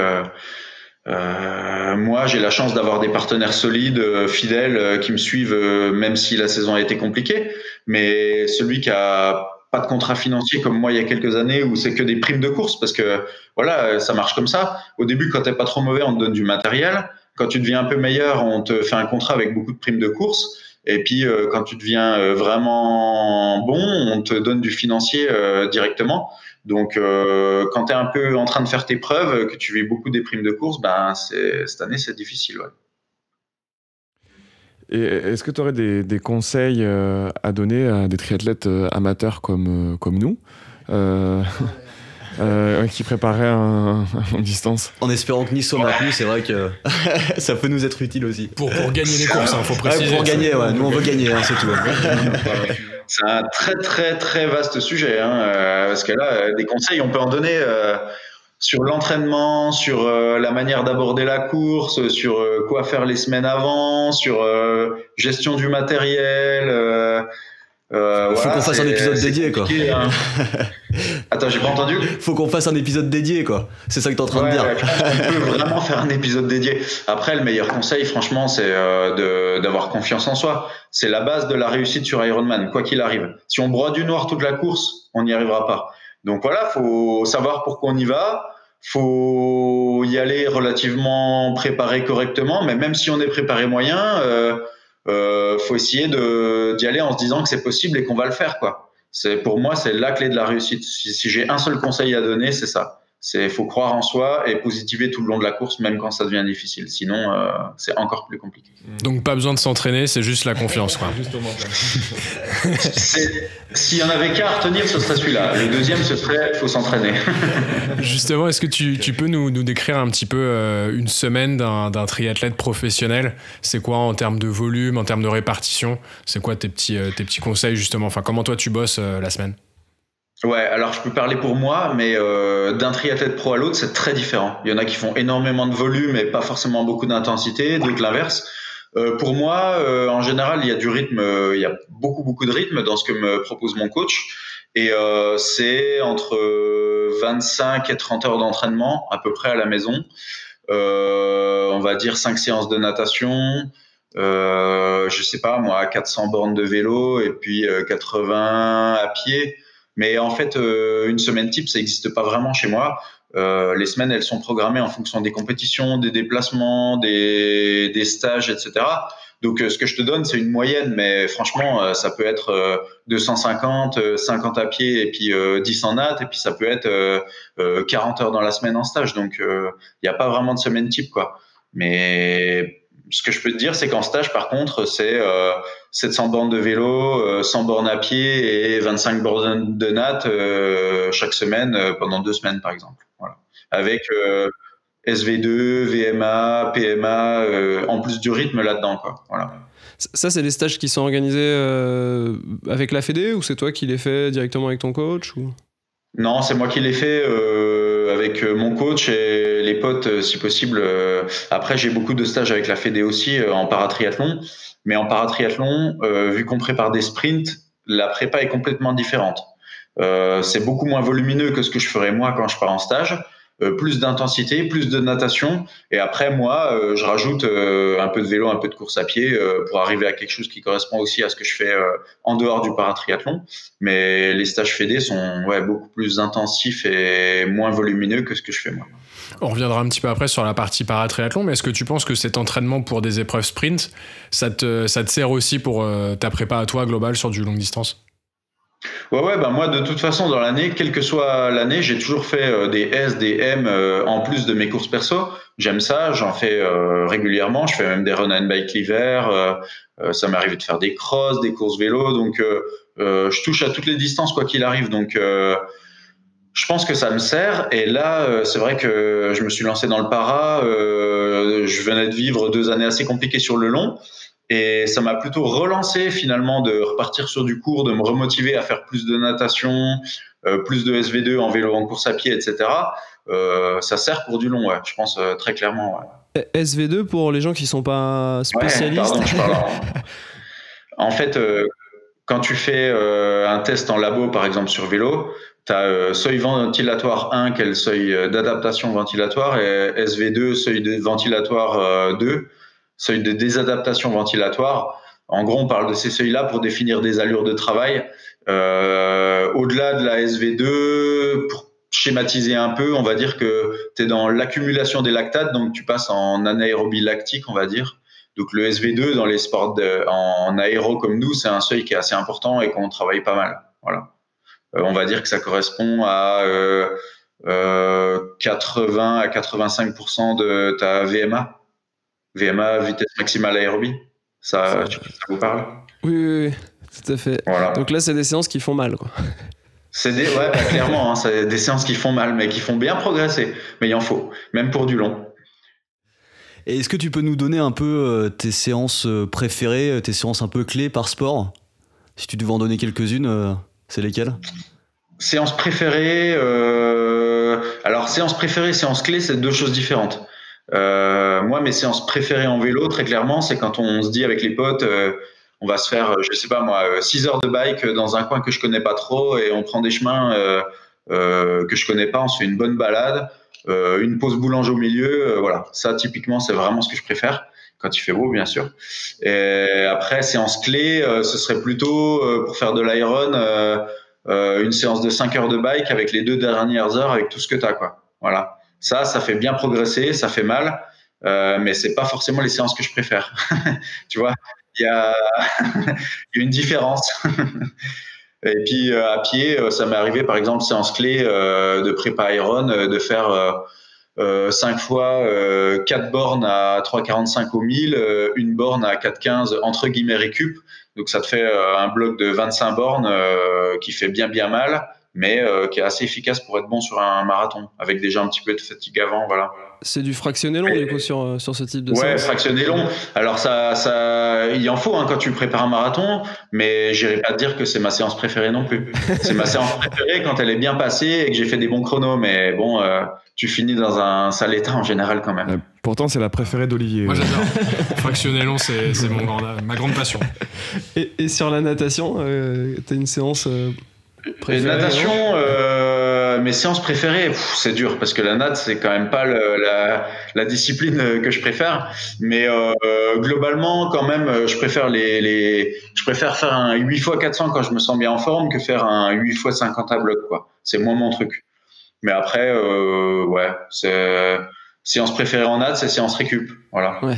moi, j'ai la chance d'avoir des partenaires solides, fidèles, qui me suivent, même si la saison a été compliquée. Mais celui qui a pas de contrat financier comme moi il y a quelques années où c'est que des primes de course parce que voilà, ça marche comme ça. Au début, quand t'es pas trop mauvais, on te donne du matériel. Quand tu deviens un peu meilleur, on te fait un contrat avec beaucoup de primes de course. Et puis, euh, quand tu deviens euh, vraiment bon, on te donne du financier euh, directement. Donc, quand tu es un peu en train de faire tes preuves, que tu vis beaucoup des primes de course, ben, cette année, c'est difficile. Et est-ce que tu aurais des, des, conseils euh, à donner à des triathlètes euh, amateurs comme, euh, comme nous euh, [laughs] qui prépareraient un, en distance? En espérant que Nice soit maintenu, c'est vrai que [laughs] ça peut nous être utile aussi. Pour, pour gagner les courses, il hein, faut préciser. pour gagner, ouais, nous on veut gagner, hein, c'est tout. c'est un très très très vaste sujet, hein, parce que là, des conseils, on peut en donner sur l'entraînement, sur euh, la manière d'aborder la course, sur euh, quoi faire les semaines avant, sur euh, gestion du matériel. Faut qu'on fasse un épisode dédié, quoi. Hein. [laughs] Attends, j'ai pas entendu. Faut qu'on fasse un épisode dédié, quoi. C'est ça que t'es en train de dire. on peut [laughs] vraiment faire un épisode dédié. Après, le meilleur conseil, franchement, c'est d'avoir confiance en soi. C'est la base de la réussite sur Ironman, quoi qu'il arrive. Si on broie du noir toute la course, on n'y arrivera pas. Donc voilà, faut savoir pourquoi on y va. Faut y aller relativement préparé correctement, mais même si on est préparé moyen, euh, euh, faut essayer d'y aller en se disant que c'est possible et qu'on va le faire, quoi. C'est pour moi, c'est la clé de la réussite. si j'ai un seul conseil à donner, c'est ça. C'est faut croire en soi et positiver tout le long de la course, même quand ça devient difficile. Sinon, euh, c'est encore plus compliqué. Donc pas besoin de s'entraîner, c'est juste la confiance, quoi. [laughs] [laughs] S'il y en avait qu'à retenir, ce serait celui-là. Le deuxième, ce serait faut s'entraîner. [laughs] Justement, est-ce que tu, tu peux nous, nous, décrire un petit peu euh, une semaine d'un triathlète professionnel? C'est quoi en termes de volume, en termes de répartition? C'est quoi tes petits, euh, tes petits conseils justement? Enfin, comment toi tu bosses la semaine? Ouais, alors je peux parler pour moi, mais euh, d'un triathlète pro à l'autre, c'est très différent. Il y en a qui font énormément de volume et pas forcément beaucoup d'intensité, d'autres l'inverse. Euh, pour moi, euh, en général, il y a du rythme, il y a beaucoup beaucoup de rythme dans ce que me propose mon coach, et c'est entre 25 et 30 heures d'entraînement à peu près à la maison. on va dire 5 séances de natation, euh, je sais pas moi, 400 bornes de vélo et puis 80 à pied. Mais en fait, euh, une semaine type, ça n'existe pas vraiment chez moi. Euh, les semaines, elles sont programmées en fonction des compétitions, des déplacements, des, des stages, etc. Donc, euh, ce que je te donne, c'est une moyenne, mais franchement, ça peut être 250, 50 à pied et puis 10 en nat, et puis ça peut être 40 heures dans la semaine en stage. Donc, il n'y a pas vraiment de semaine type, quoi. Mais ce que je peux te dire, c'est qu'en stage, par contre, c'est 700 bornes de vélo, 100 bornes à pied et 25 bornes de natte euh, chaque semaine euh, pendant deux semaines, par exemple. Voilà. Avec euh, SV2, VMA, PMA, en plus du rythme là-dedans. Quoi. Voilà. Ça, c'est des stages qui sont organisés avec la Fédé ou c'est toi qui les fais directement avec ton coach ou... Non, c'est moi qui l'ai fait avec mon coach et les potes, si possible. Après, j'ai beaucoup de stages avec la Fédé aussi en paratriathlon. Mais en paratriathlon, euh, vu qu'on prépare des sprints, la prépa est complètement différente. Euh, c'est beaucoup moins volumineux que ce que je ferais moi quand je pars en stage. euh, plus d'intensité, plus de natation. Et après, moi, euh, je rajoute euh, un peu de vélo, un peu de course à pied pour arriver à quelque chose qui correspond aussi à ce que je fais en dehors du paratriathlon. Mais les stages fédés sont beaucoup plus intensifs et moins volumineux que ce que je fais moi. On reviendra un petit peu après sur la partie paratriathlon, mais est-ce que tu penses que cet entraînement pour des épreuves sprint, ça te, ça te sert aussi pour ta prépa à toi globale sur du longue distance? Ouais, ouais, bah moi, de toute façon, dans l'année, quelle que soit l'année, j'ai toujours fait euh, des S, des M euh, en plus de mes courses perso. J'aime ça, j'en fais euh, régulièrement. Je fais même des run and bike l'hiver. ça m'arrive de faire des crosses, des courses vélo. Donc, je touche à toutes les distances, quoi qu'il arrive. Donc, je pense que ça me sert. Et là, c'est vrai que je me suis lancé dans le para. je venais de vivre deux années assez compliquées sur le long. Et ça m'a plutôt relancé finalement de repartir sur du cours, de me remotiver à faire plus de natation, euh, plus de SV2 en vélo, en course à pied, etc. Euh, ça sert pour du long, ouais, je pense euh, très clairement. Ouais. SV2 pour les gens qui sont pas spécialistes. pardon, je parle en... [laughs] en fait, quand tu fais un test en labo, par exemple sur vélo, tu as seuil ventilatoire 1, quel seuil d'adaptation ventilatoire, et SV2, seuil de ventilatoire 2 seuil de désadaptation ventilatoire. En gros, on parle de ces seuils-là pour définir des allures de travail. Euh, au-delà de la SV2, pour schématiser un peu, on va dire que tu es dans l'accumulation des lactates, donc tu passes en anaérobie lactique, on va dire. Donc le SV2 dans les sports de, en aéro comme nous, c'est un seuil qui est assez important et qu'on travaille pas mal. Voilà. Euh, on va dire que ça correspond à euh, 80 à 85% de ta VMA. VMA, vitesse maximale aérobie. Ça, ça vous parle? Oui, oui, oui, tout à fait. Donc là, c'est des séances qui font mal. Quoi. C'est des, ouais, bah, clairement, hein, c'est des séances qui font mal, mais qui font bien progresser. Mais il en faut, même pour du long. Et est-ce que tu peux nous donner un peu euh, tes séances euh, préférées, euh, tes séances un peu clés par sport? Si tu devais en donner quelques-unes, c'est lesquelles Séances préférées. Alors, séances préférées, séances clés, c'est deux choses différentes. Euh, moi, mes séances préférées en vélo, très clairement, c'est quand on se dit avec les potes, euh, on va se faire, je sais pas moi, 6 heures de bike dans un coin que je connais pas trop et on prend des chemins euh, euh que je connais pas, on se fait une bonne balade, euh, une pause boulange au milieu, voilà. Ça, typiquement, c'est vraiment ce que je préfère quand il fait beau, bien sûr. Et après, séance clé, ce serait plutôt pour faire de l'iron, une séance de 5 heures de bike avec les deux dernières heures, avec tout ce que tu as, quoi. Voilà. Ça, ça fait bien progresser, ça fait mal, euh, mais c'est pas forcément les séances que je préfère. [laughs] tu vois, il y a [laughs] une différence. [laughs] Et puis euh, à pied, euh, ça m'est arrivé par exemple séance clé de prépa Iron de faire euh, 5 fois 4 bornes à 3,45 au 1000, une borne à 4,15 entre guillemets récup. Donc ça te fait un bloc de 25 bornes qui fait bien bien mal mais euh, qui est assez efficace pour être bon sur un marathon, avec déjà un petit peu de fatigue avant, voilà. C'est du fractionné long, du coup, sur, euh, sur ce type de Ouais, fractionné long. Alors, ça, ça, il en faut hein, quand tu prépares un marathon, mais j'irai pas te dire que c'est ma séance préférée non plus. c'est ma séance préférée quand elle est bien passée et que j'ai fait des bons chronos, mais bon, euh, tu finis dans un sale état en général quand même. pourtant, c'est la préférée d'Olivier. Moi, j'adore. [laughs] fractionné long, c'est ma grande passion. Et, et, sur la natation, tu as une séance et natation, euh, mes séances préférées, c'est dur parce que la nat c'est quand même pas le, la, la, discipline que je préfère. Mais euh, globalement, quand même, je préfère les, les, je préfère faire un 8 x 400 quand je me sens bien en forme que faire un 8 x 50 à bloc. C'est moins mon truc. Mais après, euh, ouais, c'est séance préférée en nat, c'est séance récup. Voilà. Ouais.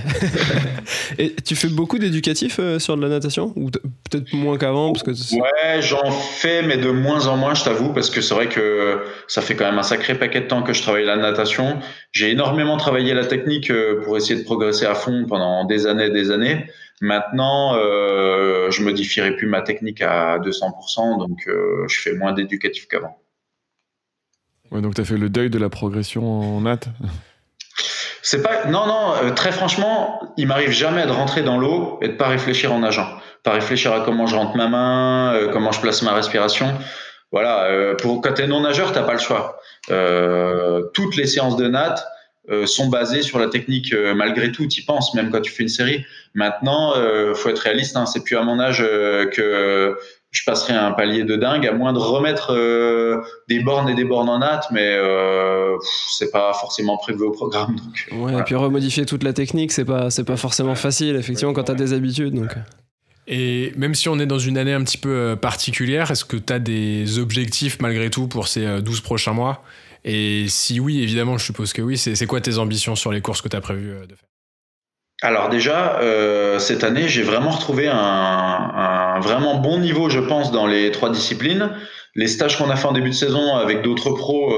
[laughs] Et tu fais beaucoup d'éducatif euh, sur de la natation? Ou peut-être moins qu'avant parce que Ouais, j'en fais, mais de moins en moins, je t'avoue, parce que c'est vrai que ça fait quand même un sacré paquet de temps que je travaille la natation. J'ai énormément travaillé la technique euh, pour essayer de progresser à fond pendant des années et des années. Maintenant, euh, je modifierai plus ma technique à 200%, donc euh, je fais moins d'éducatif qu'avant. Ouais, donc tu as fait le deuil de la progression en nat c'est pas non non euh, très franchement, il m'arrive jamais de rentrer dans l'eau et de pas réfléchir en nageant, pas réfléchir à comment je rentre ma main, euh, comment je place ma respiration. Voilà, euh, pour quand t'es non nageur, t'as pas le choix. toutes les séances de natte sont basées sur la technique malgré tout, tu penses même quand tu fais une série. Maintenant, faut être réaliste, hein, c'est plus à mon âge que je passerai un palier de dingue, à moins de remettre des bornes et des bornes en natte, mais c'est pas forcément prévu au programme. Donc, ouais, Et puis remodifier toute la technique, c'est pas, c'est pas forcément facile, effectivement, quand tu as des habitudes. Donc. Et même si on est dans une année un petit peu euh, particulière, est-ce que tu as des objectifs malgré tout pour ces 12 euh, prochains mois? Et si oui, évidemment, je suppose que oui, c'est quoi tes ambitions sur les courses que tu as prévu euh, de faire? Alors déjà, cette année, j'ai vraiment retrouvé un, vraiment bon niveau, je pense, dans les trois disciplines. Les stages qu'on a fait en début de saison avec d'autres pros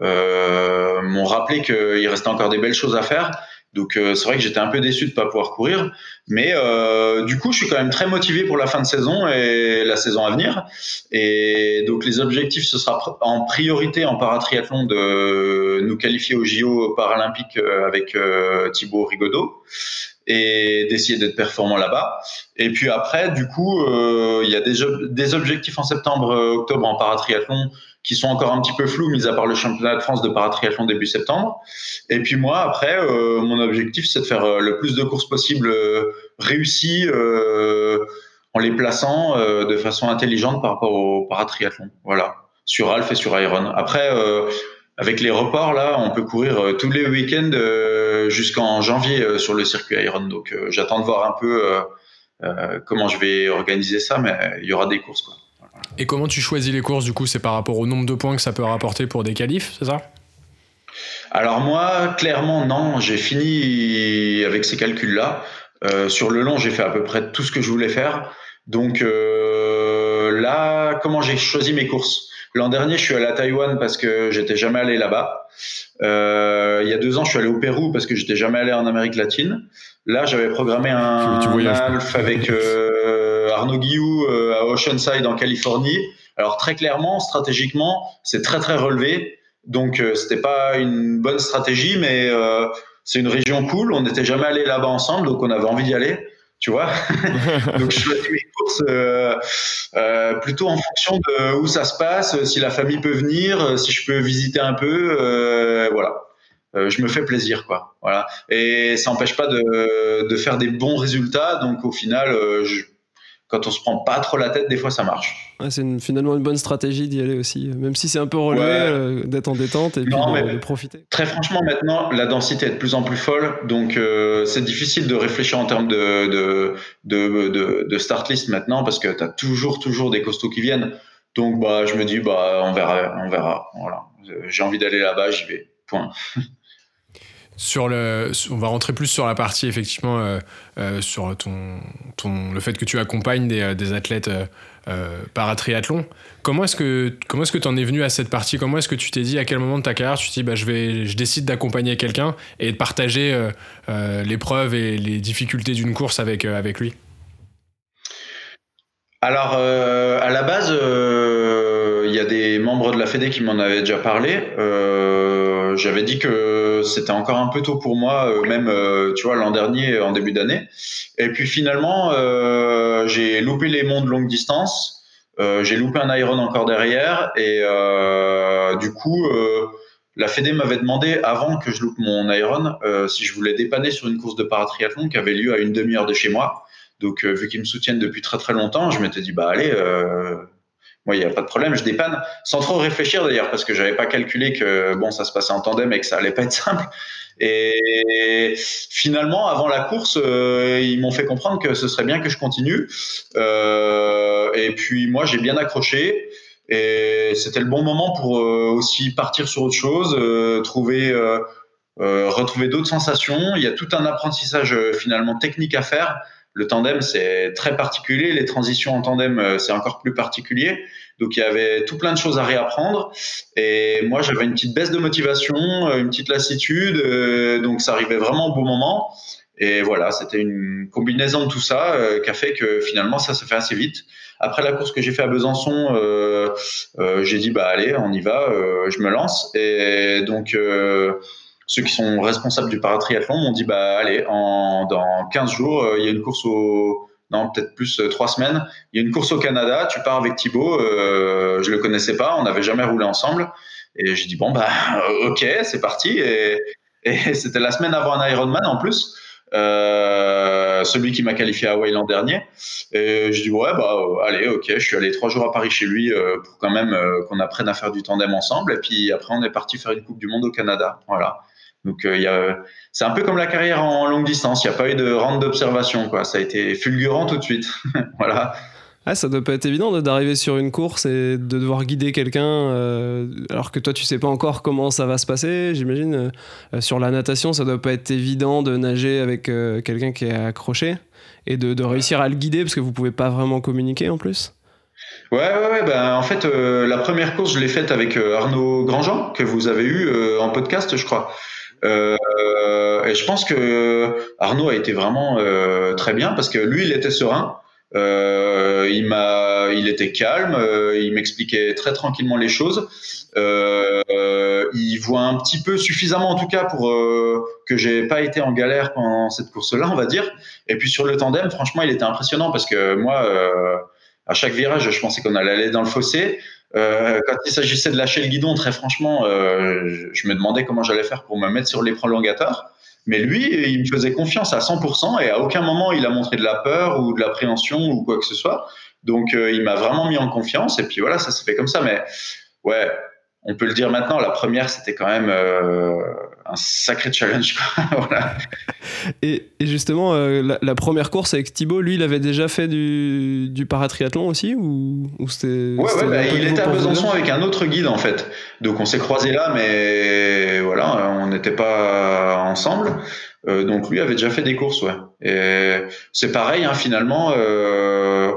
m'ont rappelé qu'il restait encore des belles choses à faire. Donc euh, c'est vrai que j'étais un peu déçu de pas pouvoir courir, mais euh, du coup je suis quand même très motivé pour la fin de saison et la saison à venir. Et donc les objectifs ce sera en priorité en paratriathlon de nous qualifier au JO paralympiques euh, avec Thibaut Rigaudot et d'essayer d'être performant là-bas. Et puis après, du coup, il y a des, des objectifs en septembre, octobre en paratriathlon qui sont encore un petit peu flous, mis à part le championnat de France de paratriathlon début septembre. Et puis moi, après, euh, mon objectif, c'est de faire euh, le plus de courses possibles euh, réussies en les plaçant de façon intelligente par rapport au paratriathlon. Voilà, sur Alpha et sur Iron. Après, avec les reports, là, on peut courir tous les week-ends jusqu'en janvier sur le circuit Iron. Donc j'attends de voir un peu comment je vais organiser ça, mais il y aura des courses. Quoi. Et comment tu choisis les courses du coup C'est par rapport au nombre de points que ça peut rapporter pour des qualifs, c'est ça? Alors moi, clairement, non. J'ai fini avec ces calculs-là. Euh, sur le long, j'ai fait à peu près tout ce que je voulais faire. Donc euh, là, comment j'ai choisi mes courses? L'an dernier, je suis allé à Taïwan parce que j'étais jamais allé là-bas. Euh, il y a deux ans, je suis allé au Pérou parce que j'étais jamais allé en Amérique latine. Là, j'avais programmé un, un Alf avec Arnaud Guillou euh, à Oceanside en Californie. Alors très clairement, stratégiquement, c'est très très relevé. Donc euh, c'était pas une bonne stratégie, mais euh, c'est une région cool. On n'était jamais allé là-bas ensemble, donc on avait envie d'y aller tu vois. [laughs] Donc je choisis mes courses plutôt en fonction de où ça se passe, si la famille peut venir, si je peux visiter un peu, voilà. je me fais plaisir, quoi. Voilà. Et ça n'empêche pas de, de, faire des bons résultats. Donc au final, je, quand on se prend pas trop la tête, des fois ça marche. c'est finalement une bonne stratégie d'y aller aussi, même si c'est un peu relevé euh, d'être en détente et puis de, profiter. Très franchement, maintenant la densité est de plus en plus folle, donc euh, c'est difficile de réfléchir en termes de, de, de, de start list maintenant parce que tu as toujours, toujours des costauds qui viennent. Donc bah, je me dis, bah, on verra, on verra. Voilà. J'ai envie d'aller là-bas, j'y vais. Point. [laughs] Sur le, on va rentrer plus sur la partie effectivement euh, euh, sur ton, ton, le fait que tu accompagnes des, des athlètes euh, paratriathlon. Comment est-ce que tu en es venu à cette partie? Comment est-ce que tu t'es dit à quel moment de ta carrière tu te dis bah je vais je décide d'accompagner quelqu'un et de partager l'épreuve et les difficultés d'une course avec avec lui? Alors à la base il y a des membres de la Fédé qui m'en avaient déjà parlé. J'avais dit que c'était encore un peu tôt pour moi, euh, même euh, tu vois l'an dernier en début d'année. Et puis finalement, euh, j'ai loupé les monts longue distance. j'ai loupé un Iron encore derrière et du coup la Fédé m'avait demandé avant que je loupe mon Iron si je voulais dépanner sur une course de paratriathlon qui avait lieu à une demi-heure de chez moi. Donc vu qu'ils me soutiennent depuis très très longtemps, je m'étais dit bah allez, moi, il n'y a pas de problème, je dépanne, sans trop réfléchir d'ailleurs, parce que j'avais pas calculé que bon, ça se passait en tandem et que ça allait pas être simple. Et finalement, avant la course, euh, ils m'ont fait comprendre que ce serait bien que je continue. Euh, et puis moi, j'ai bien accroché. Et c'était le bon moment pour euh, aussi partir sur autre chose, trouver, retrouver d'autres sensations. Il y a tout un apprentissage finalement technique à faire le tandem, c'est très particulier. Les transitions en tandem, euh, c'est encore plus particulier. Donc, il y avait tout plein de choses à réapprendre. Et moi, j'avais une petite baisse de motivation, euh, une petite lassitude. Euh, donc, ça arrivait vraiment au bon moment. Et voilà, c'était une combinaison de tout ça qui a fait que finalement, ça se fait assez vite. Après la course que j'ai fait à Besançon, j'ai dit, bah allez, on y va, je me lance. Et donc, ceux qui sont responsables du paratriathlon m'ont dit bah allez, dans 15 jours, euh, il y a une course au non peut-être plus euh, trois semaines, il y a une course au Canada, tu pars avec Thibaut, euh, je le connaissais pas, on n'avait jamais roulé ensemble et j'ai dit bon bah ok, c'est parti et, [laughs] c'était la semaine avant un Ironman en plus. celui qui m'a qualifié à Hawaii l'an dernier. Et je dis ouais bah allez ok, je suis allé trois jours à Paris chez lui pour quand même qu'on apprenne à faire du tandem ensemble. Et puis après on est parti faire une Coupe du Monde au Canada. Voilà. Donc a, c'est un peu comme la carrière en longue distance. Il n'y a pas eu de rente d'observation quoi. Ça a été fulgurant tout de suite. [laughs] voilà. Ah, ça doit pas être évident de- d'arriver sur une course et de devoir guider quelqu'un euh, alors que toi tu sais pas encore comment ça va se passer. J'imagine euh, sur la natation, ça doit pas être évident de nager avec euh, quelqu'un qui est accroché et de, de réussir à le guider parce que vous pouvez pas vraiment communiquer en plus. Ouais, ouais, ouais. Ben, en fait, euh, la première course, je l'ai faite avec euh, Arnaud Grandjean, que vous avez eu euh, en podcast, je crois. Euh, et je pense que Arnaud a été vraiment euh, très bien parce que lui, il était serein. Euh, il m'a, il était calme. euh, il m'expliquait très tranquillement les choses. Euh, il voit un petit peu suffisamment, en tout cas, pour euh, que j'ai pas été en galère pendant cette course-là, on va dire. Et puis sur le tandem, franchement, il était impressionnant parce que moi. À chaque virage, je pensais qu'on allait aller dans le fossé. Euh, quand il s'agissait de lâcher le guidon, très franchement, euh, je, me demandais comment j'allais faire pour me mettre sur les prolongateurs. Mais lui, il me faisait confiance à 100% et à aucun moment il a montré de la peur ou de l'appréhension ou quoi que ce soit. Donc euh, il m'a vraiment mis en confiance et puis voilà, ça s'est fait comme ça. Mais ouais, on peut le dire maintenant, la première c'était quand même euh, un sacré challenge. [laughs] voilà. Et, et justement, euh, la, la première course avec Thibaut, lui, il avait déjà fait du, du paratriathlon aussi ou, ou c'était Ouais, bah, il était à Besançon avec un autre guide en fait. Donc on s'est croisés là, mais voilà, on n'était pas ensemble. Euh, donc lui avait déjà fait des courses, ouais. Et c'est pareil, hein, finalement. Euh,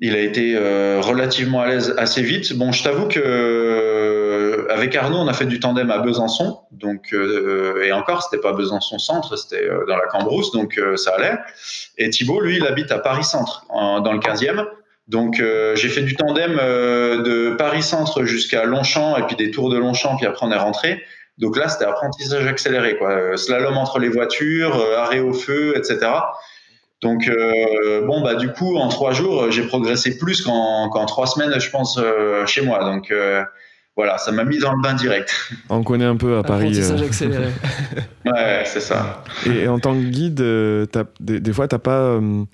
il a été relativement à l'aise assez vite. Bon, je t'avoue que avec Arnaud, on a fait du tandem à Besançon, donc euh, et encore, c'était pas Besançon centre, c'était euh, dans la Cambrousse, donc euh, ça allait. Et Thibaut, lui, il habite à Paris centre, en- dans le 15e. Donc j'ai fait du tandem de Paris Centre jusqu'à Longchamp et puis des tours de Longchamp puis après on est rentré. Donc là c'était apprentissage accéléré quoi, slalom entre les voitures, arrêt au feu, etc. Donc bon bah du coup en trois jours j'ai progressé plus qu'en trois semaines je pense chez moi. Donc voilà ça m'a mis dans le bain direct. On connaît un peu à Paris. Apprentissage euh, accéléré. [laughs] Ouais c'est ça. Et, et en tant que guide, euh, des, des fois, t'as pas euh,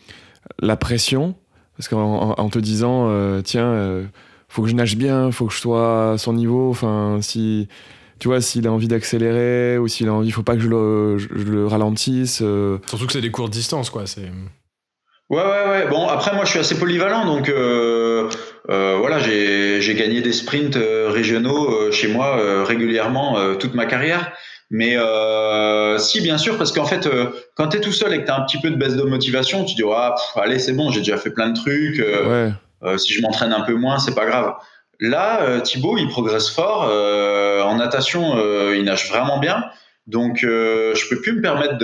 la pression? Parce qu'en en, en te disant, euh, tiens, euh, faut que je nage bien, faut que je sois à son niveau. Enfin, si. Tu vois, s'il a envie d'accélérer ou s'il a envie, faut pas que je le, je, je le ralentisse. euh. Surtout que c'est des courtes distances, quoi. C'est. Ouais, ouais, ouais. Bon, après, moi, je suis assez polyvalent, donc euh, euh, voilà, j'ai gagné des sprints euh, régionaux euh, chez moi euh, régulièrement euh, toute ma carrière. Mais euh, si, bien sûr, parce qu'en fait, euh, quand tu es tout seul et que tu as un petit peu de baisse de motivation, tu dis, ah, pff, allez, c'est bon, j'ai déjà fait plein de trucs. euh, ouais. euh, si je m'entraîne un peu moins, c'est pas grave. Là, euh, Thibaut, il progresse fort. Euh, en natation, euh, il nage vraiment bien. Donc, euh, je peux plus me permettre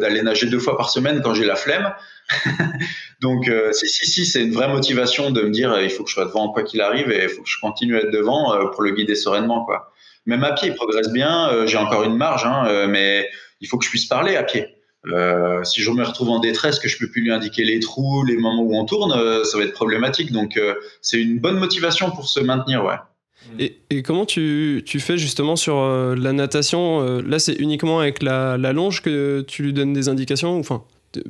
d'aller nager deux fois par semaine quand j'ai la flemme. [laughs] Donc, euh, si, si, si, c'est une vraie motivation de me dire, euh, il faut que je sois devant quoi qu'il arrive et il faut que je continue à être devant euh, pour le guider sereinement, quoi. Même à pied, il progresse bien. euh, j'ai encore une marge, hein, euh, mais il faut que je puisse parler à pied. Si je me retrouve en détresse, que je peux plus lui indiquer les trous, les moments où on tourne, ça va être problématique. Donc, c'est une bonne motivation pour se maintenir, ouais. Et, et comment tu, tu fais justement sur euh, la natation euh, Là, c'est uniquement avec la, la longe que tu lui donnes des indications Enfin,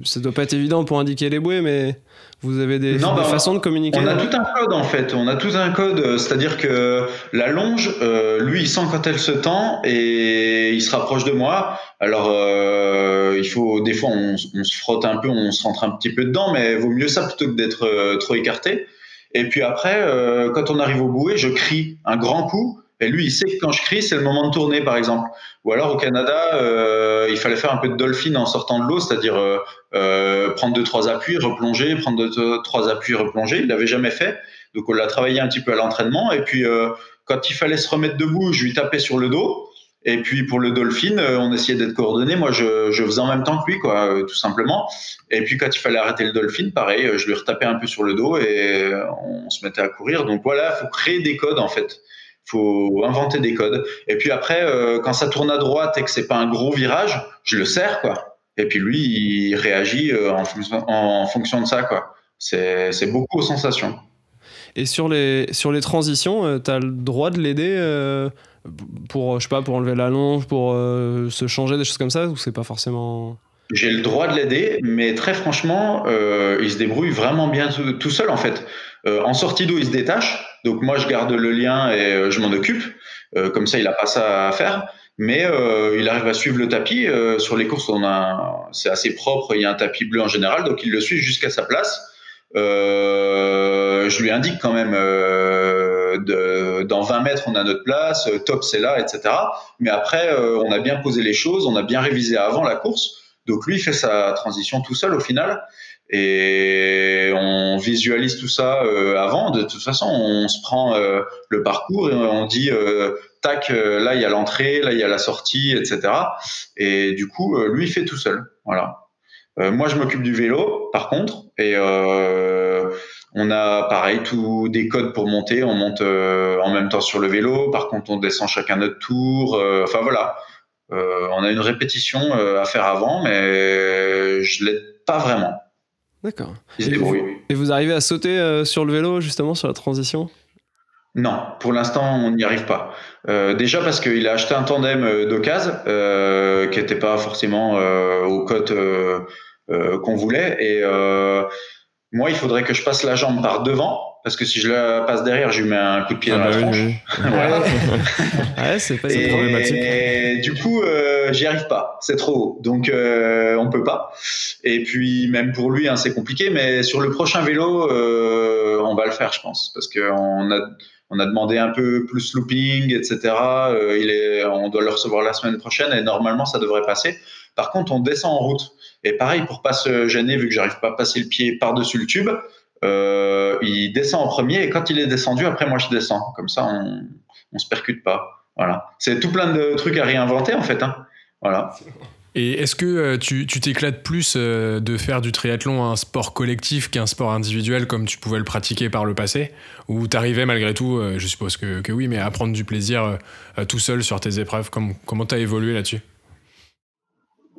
ça doit pas être évident pour indiquer les bouées, mais vous avez des, Non, bah, façons de communiquer On a tout un code en fait. On a tout un code, euh, c'est-à-dire que la longe, euh, lui, il sent quand elle se tend et il se rapproche de moi. Alors, euh, il faut des fois on, se frotte un peu, on se rentre un petit peu dedans, mais vaut mieux ça plutôt que d'être euh, trop écarté. Et puis après, euh, quand on arrive au bouée, je crie un grand coup. Et lui, il sait que quand je crie, c'est le moment de tourner, par exemple. Ou alors au Canada, euh, il fallait faire un peu de dolphin en sortant de l'eau, c'est-à-dire euh, prendre deux trois appuis, replonger, prendre deux trois appuis, replonger. Il l'avait jamais fait, donc on l'a travaillé un petit peu à l'entraînement. Et puis quand il fallait se remettre debout, je lui tapais sur le dos. Et puis pour le dolphin, euh, on essayait d'être coordonnés. Moi, je, faisais en même temps que lui, quoi, euh, tout simplement. Et puis quand il fallait arrêter le dolphin, pareil, euh, je lui retapais un peu sur le dos et on se mettait à courir. Donc voilà, il faut créer des codes en fait. faut inventer des codes. Et puis après, quand ça tourne à droite et que c'est pas un gros virage, je le serre, quoi. Et puis lui, il réagit en, fonction, de ça, quoi. C'est beaucoup aux sensations. Et sur les, sur les transitions, tu as le droit de l'aider pour, je sais pas, pour enlever la longe, pour euh, se changer, des choses comme ça, ou c'est pas forcément. j'ai le droit de l'aider, mais très franchement, euh, il se débrouille vraiment bien tout, seul en fait. Euh, en sortie d'eau, il se détache, donc moi je garde le lien et je m'en occupe. Comme ça, il a pas ça à faire. Mais il arrive à suivre le tapis. sur les courses, c'est assez propre. Il y a un tapis bleu en général, donc il le suit jusqu'à sa place. je lui indique quand même de, dans 20 mètres, on a notre place, top c'est là, etc. Mais après, on a bien posé les choses, on a bien révisé avant la course. Donc lui, il fait sa transition tout seul au final. Et on visualise tout ça euh, avant. De toute façon, on se prend euh, le parcours et on dit euh, tac, là il y a l'entrée, là il y a la sortie, etc. Et du coup, lui, il fait tout seul. Voilà. Moi, je m'occupe du vélo, par contre, et on a pareil tous des codes pour monter. On monte en même temps sur le vélo. Par contre, on descend chacun notre tour. Enfin voilà. Euh, on a une répétition euh, à faire avant, mais je l'aide pas vraiment. D'accord. Et, vous arrivez à sauter euh, sur le vélo, justement, sur la transition? Non, pour l'instant, on n'y arrive pas. déjà parce qu'il a acheté un tandem d'occasion qui n'était pas forcément aux cotes qu'on voulait. Et moi, il faudrait que je passe la jambe par devant parce que si je la passe derrière, je lui mets un coup de pied ah dans la bah tronche. [laughs] [laughs] ouais, c'est pas et, problématique. Et du coup, euh, j'y arrive pas. C'est trop haut. Donc, euh, on peut pas. Et puis, même pour lui, hein, c'est compliqué. Mais sur le prochain vélo, euh, on va le faire, je pense. Parce qu'on a, on a demandé un peu plus looping, etc. Euh, il est, on doit le recevoir la semaine prochaine et normalement, ça devrait passer. Par contre, on descend en route. Et pareil, pour pas se gêner, vu que j'arrive pas à passer le pied par-dessus le tube, euh, il descend en premier et quand il est descendu, après moi je descends. Comme ça, on, on se percute pas. Voilà. C'est tout plein de trucs à réinventer en fait. Hein. Voilà. Et est-ce que euh, tu t'éclates plus euh, de faire du triathlon un sport collectif qu'un sport individuel comme tu pouvais le pratiquer par le passé? Ou t'arrivais malgré tout, je suppose que, oui, mais à prendre du plaisir tout seul sur tes épreuves Comment Comment t'as évolué là-dessus?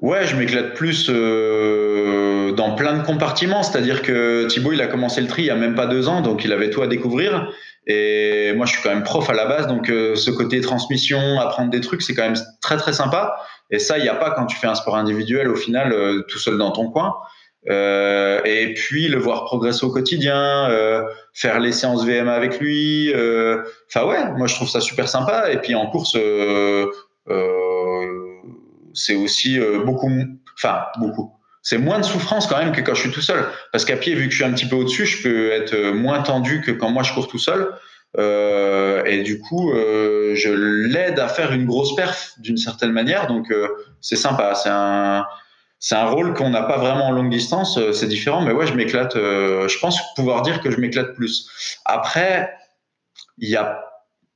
Ouais, je m'éclate plus euh, dans plein de compartiments. C'est-à-dire que Thibaut, il a commencé le tri il y a même pas deux ans, donc il avait tout à découvrir. Et moi, je suis quand même prof à la base, donc euh, ce côté transmission, apprendre des trucs, c'est quand même très très sympa. Et ça, il n'y a pas quand tu fais un sport individuel au final, euh, tout seul dans ton coin. et puis le voir progresser au quotidien, faire les séances VMA avec lui. Enfin ouais, moi je trouve ça super sympa. Et puis en course c'est aussi euh, beaucoup, enfin beaucoup. C'est moins de souffrance quand même que quand je suis tout seul. Parce qu'à pied, vu que je suis un petit peu au-dessus, je peux être euh, moins tendu que quand moi je cours tout seul. Euh, et du coup, euh, je l'aide à faire une grosse perf d'une certaine manière. Donc, euh, c'est sympa. C'est un, c'est un rôle qu'on n'a pas vraiment en longue distance. C'est différent, mais ouais, je m'éclate. je pense pouvoir dire que je m'éclate plus. Après, il y a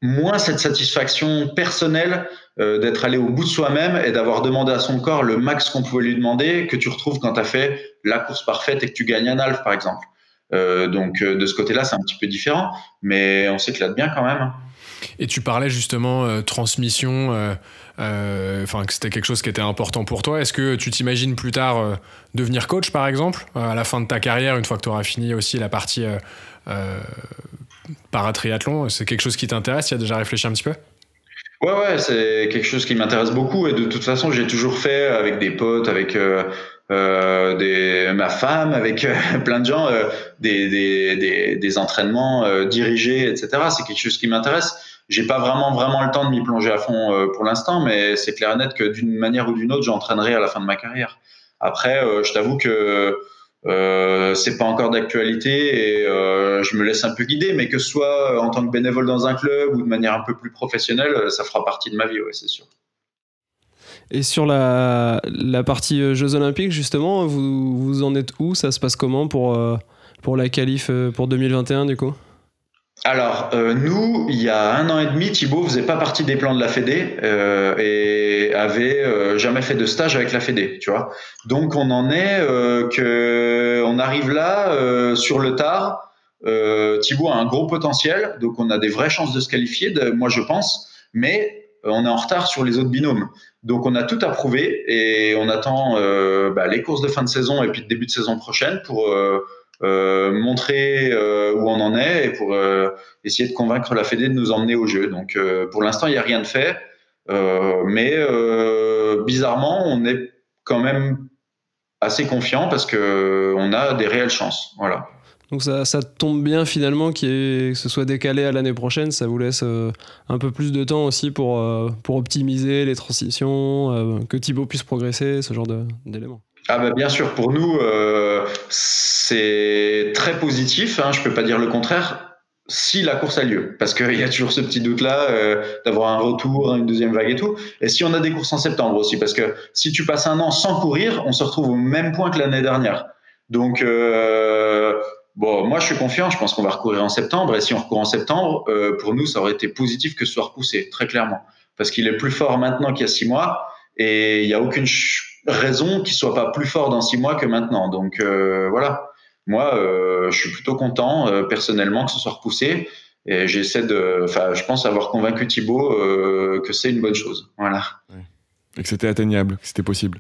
moins cette satisfaction personnelle d'être allé au bout de soi-même et d'avoir demandé à son corps le max qu'on pouvait lui demander que tu retrouves quand tu as fait la course parfaite et que tu gagnes un half par exemple. Euh, donc euh, de ce côté-là, c'est un petit peu différent, mais on s'éclate bien quand même. Et tu parlais justement transmission, enfin que c'était quelque chose qui était important pour toi. Est-ce que tu t'imagines plus tard devenir coach par exemple à la fin de ta carrière, une fois que tu auras fini aussi la partie paratriathlon? C'est quelque chose qui t'intéresse? Tu as déjà réfléchi un petit peu? Ouais, ouais, c'est quelque chose qui m'intéresse beaucoup et de toute façon, j'ai toujours fait avec des potes, avec euh, euh des, ma femme, avec euh, [laughs] plein de gens, euh, des, des, des, entraînements dirigés, etc. C'est quelque chose qui m'intéresse. J'ai pas vraiment vraiment le temps de m'y plonger à fond pour l'instant, mais c'est clair et net que d'une manière ou d'une autre, j'entraînerai à la fin de ma carrière. Après, je t'avoue que euh, c'est pas encore d'actualité et euh, je me laisse un peu guider, mais que ce soit en tant que bénévole dans un club ou de manière un peu plus professionnelle, ça fera partie de ma vie, ouais, c'est sûr. Et sur la, partie euh, Jeux Olympiques, justement, vous, vous en êtes où? Ça se passe comment pour, pour la qualif pour 2021 du coup? Alors, euh, nous, il y a un an et demi, Thibaut faisait pas partie des plans de la Fédé euh, et avait euh, jamais fait de stage avec la Fédé, tu vois. Donc, on en est que on arrive là sur le tard. Thibaut a un gros potentiel, donc on a des vraies chances de se qualifier, moi je pense, mais on est en retard sur les autres binômes. Donc, on a tout à prouver et on attend bah, les courses de fin de saison et puis de début de saison prochaine pour euh, montrer euh, où on en est et pour euh, essayer de convaincre la Fédé de nous emmener au jeu. Donc pour l'instant, il n'y a rien de fait, mais bizarrement, on est quand même assez confiant parce que on a des réelles chances. Voilà. Donc ça, ça tombe bien finalement que ce soit décalé à l'année prochaine, ça vous laisse euh, un peu plus de temps aussi pour, euh, pour optimiser les transitions, euh, que Thibaut puisse progresser, ce genre d'éléments. Ah bah bien sûr, pour nous, c'est très positif, hein, je peux pas dire le contraire, si la course a lieu, parce qu'il y a toujours ce petit doute-là d'avoir un retour, une deuxième vague et tout. Et si on a des courses en septembre aussi, parce que si tu passes un an sans courir, on se retrouve au même point que l'année dernière. Donc Bon, moi je suis confiant, je pense qu'on va recourir en septembre, et si on recourt en septembre, euh, pour nous ça aurait été positif que ce soit repoussé, très clairement, parce qu'il est plus fort maintenant qu'il y a six mois, et il n'y a aucune raison qu'il soit pas plus fort dans six mois que maintenant. Donc euh, voilà, moi euh, je suis plutôt content personnellement que ce soit repoussé, et j'essaie de, enfin je pense avoir convaincu Thibaut que c'est une bonne chose, voilà. Et que c'était atteignable, que c'était possible.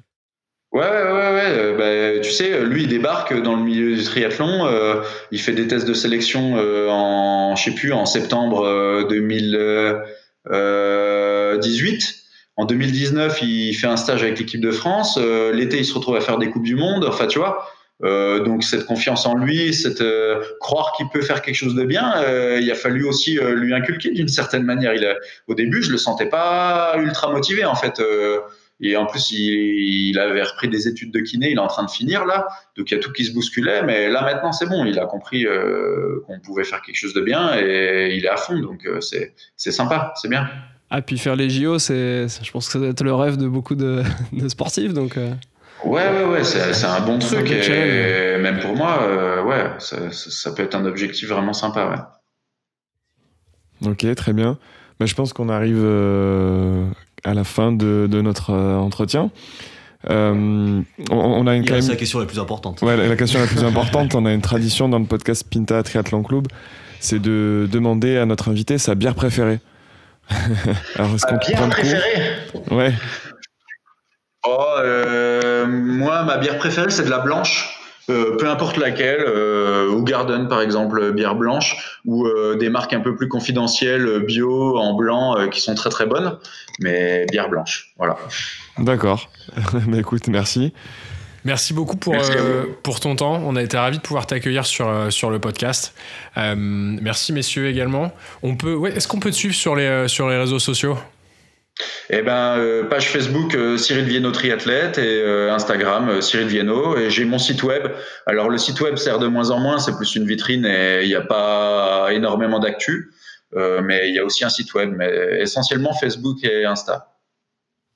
Ouais, ouais, ouais. Euh, bah, tu sais, lui, il débarque dans le milieu du triathlon. Euh, il fait des tests de sélection euh, en, je sais plus, en septembre 2018. En 2019, il fait un stage avec l'équipe de France. L'été, il se retrouve à faire des coupes du monde. Enfin, tu vois. donc cette confiance en lui, cette croire qu'il peut faire quelque chose de bien, il a fallu aussi lui inculquer d'une certaine manière. Au début, je le sentais pas ultra motivé en fait. Et en plus, il, avait repris des études de kiné, il est en train de finir là. Donc il y a tout qui se bousculait, mais là maintenant c'est bon, il a compris euh, qu'on pouvait faire quelque chose de bien et il est à fond. Donc euh, c'est sympa, c'est bien. Ah, puis faire les JO, c'est, je pense que ça doit être le rêve de beaucoup de, [laughs] sportifs. Donc, euh. Ouais, ouais, ouais, c'est, un bon truc. Et, même pour moi, ouais, ça, ça, peut être un objectif vraiment sympa. Ouais. Ok, très bien. Bah, je pense qu'on arrive à la fin de, notre euh, entretien. Euh, on, a une quand la question la plus importante. Ouais, la, question la plus [laughs] importante. On a une tradition dans le podcast Pinta Triathlon Club, c'est de demander à notre invité sa bière préférée. [laughs] Alors, est-ce qu'on bière préférée Ouais. Oh, euh, moi, ma bière préférée, c'est de la blanche. Euh, peu importe laquelle, euh, ou Garden par exemple, bière blanche, ou euh, des marques un peu plus confidentielles, bio, en blanc, qui sont très très bonnes, mais bière blanche, voilà. D'accord. mais [laughs] écoute, merci. Merci beaucoup pour, pour ton temps. On a été ravis de pouvoir t'accueillir sur, sur le podcast. merci messieurs également. On peut, ouais, Est-ce qu'on peut te suivre sur les, sur les réseaux sociaux? Eh ben, euh, page Facebook euh, Cyril Vienno triathlète et euh, Instagram Cyril Vienno et j'ai mon site web. Alors le site web sert de moins en moins, c'est plus une vitrine et il n'y a pas énormément d'actu, mais il y a aussi un site web, mais essentiellement Facebook et Insta.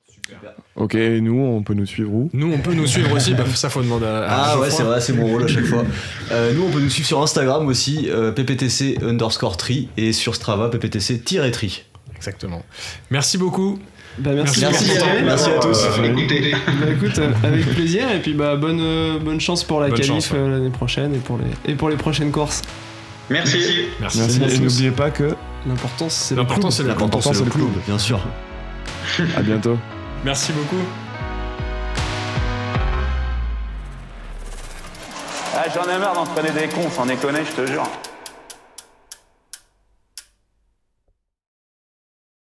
Super. Ok, et nous, on peut nous suivre où? Nous, on peut nous suivre aussi, bah, ça faut demander à, Ah ouais, c'est vrai, c'est mon rôle à chaque fois. nous, on peut nous suivre sur Instagram aussi, pptc underscore tri, et sur Strava, pptc-tri. Exactement. Merci beaucoup. Bah, merci, merci, merci, à tous. Bah, écoute, euh, avec [laughs] plaisir et puis bah, bonne, euh, bonne chance pour la qualif euh, l'année prochaine et pour, les, et pour les prochaines courses. Merci. Merci. Et n'oubliez pas que l'important c'est le club. c'est le, club, bien sûr. à bientôt. Merci beaucoup. Ah, J'en ai marre d'entraîner des cons, sans déconner, je te jure.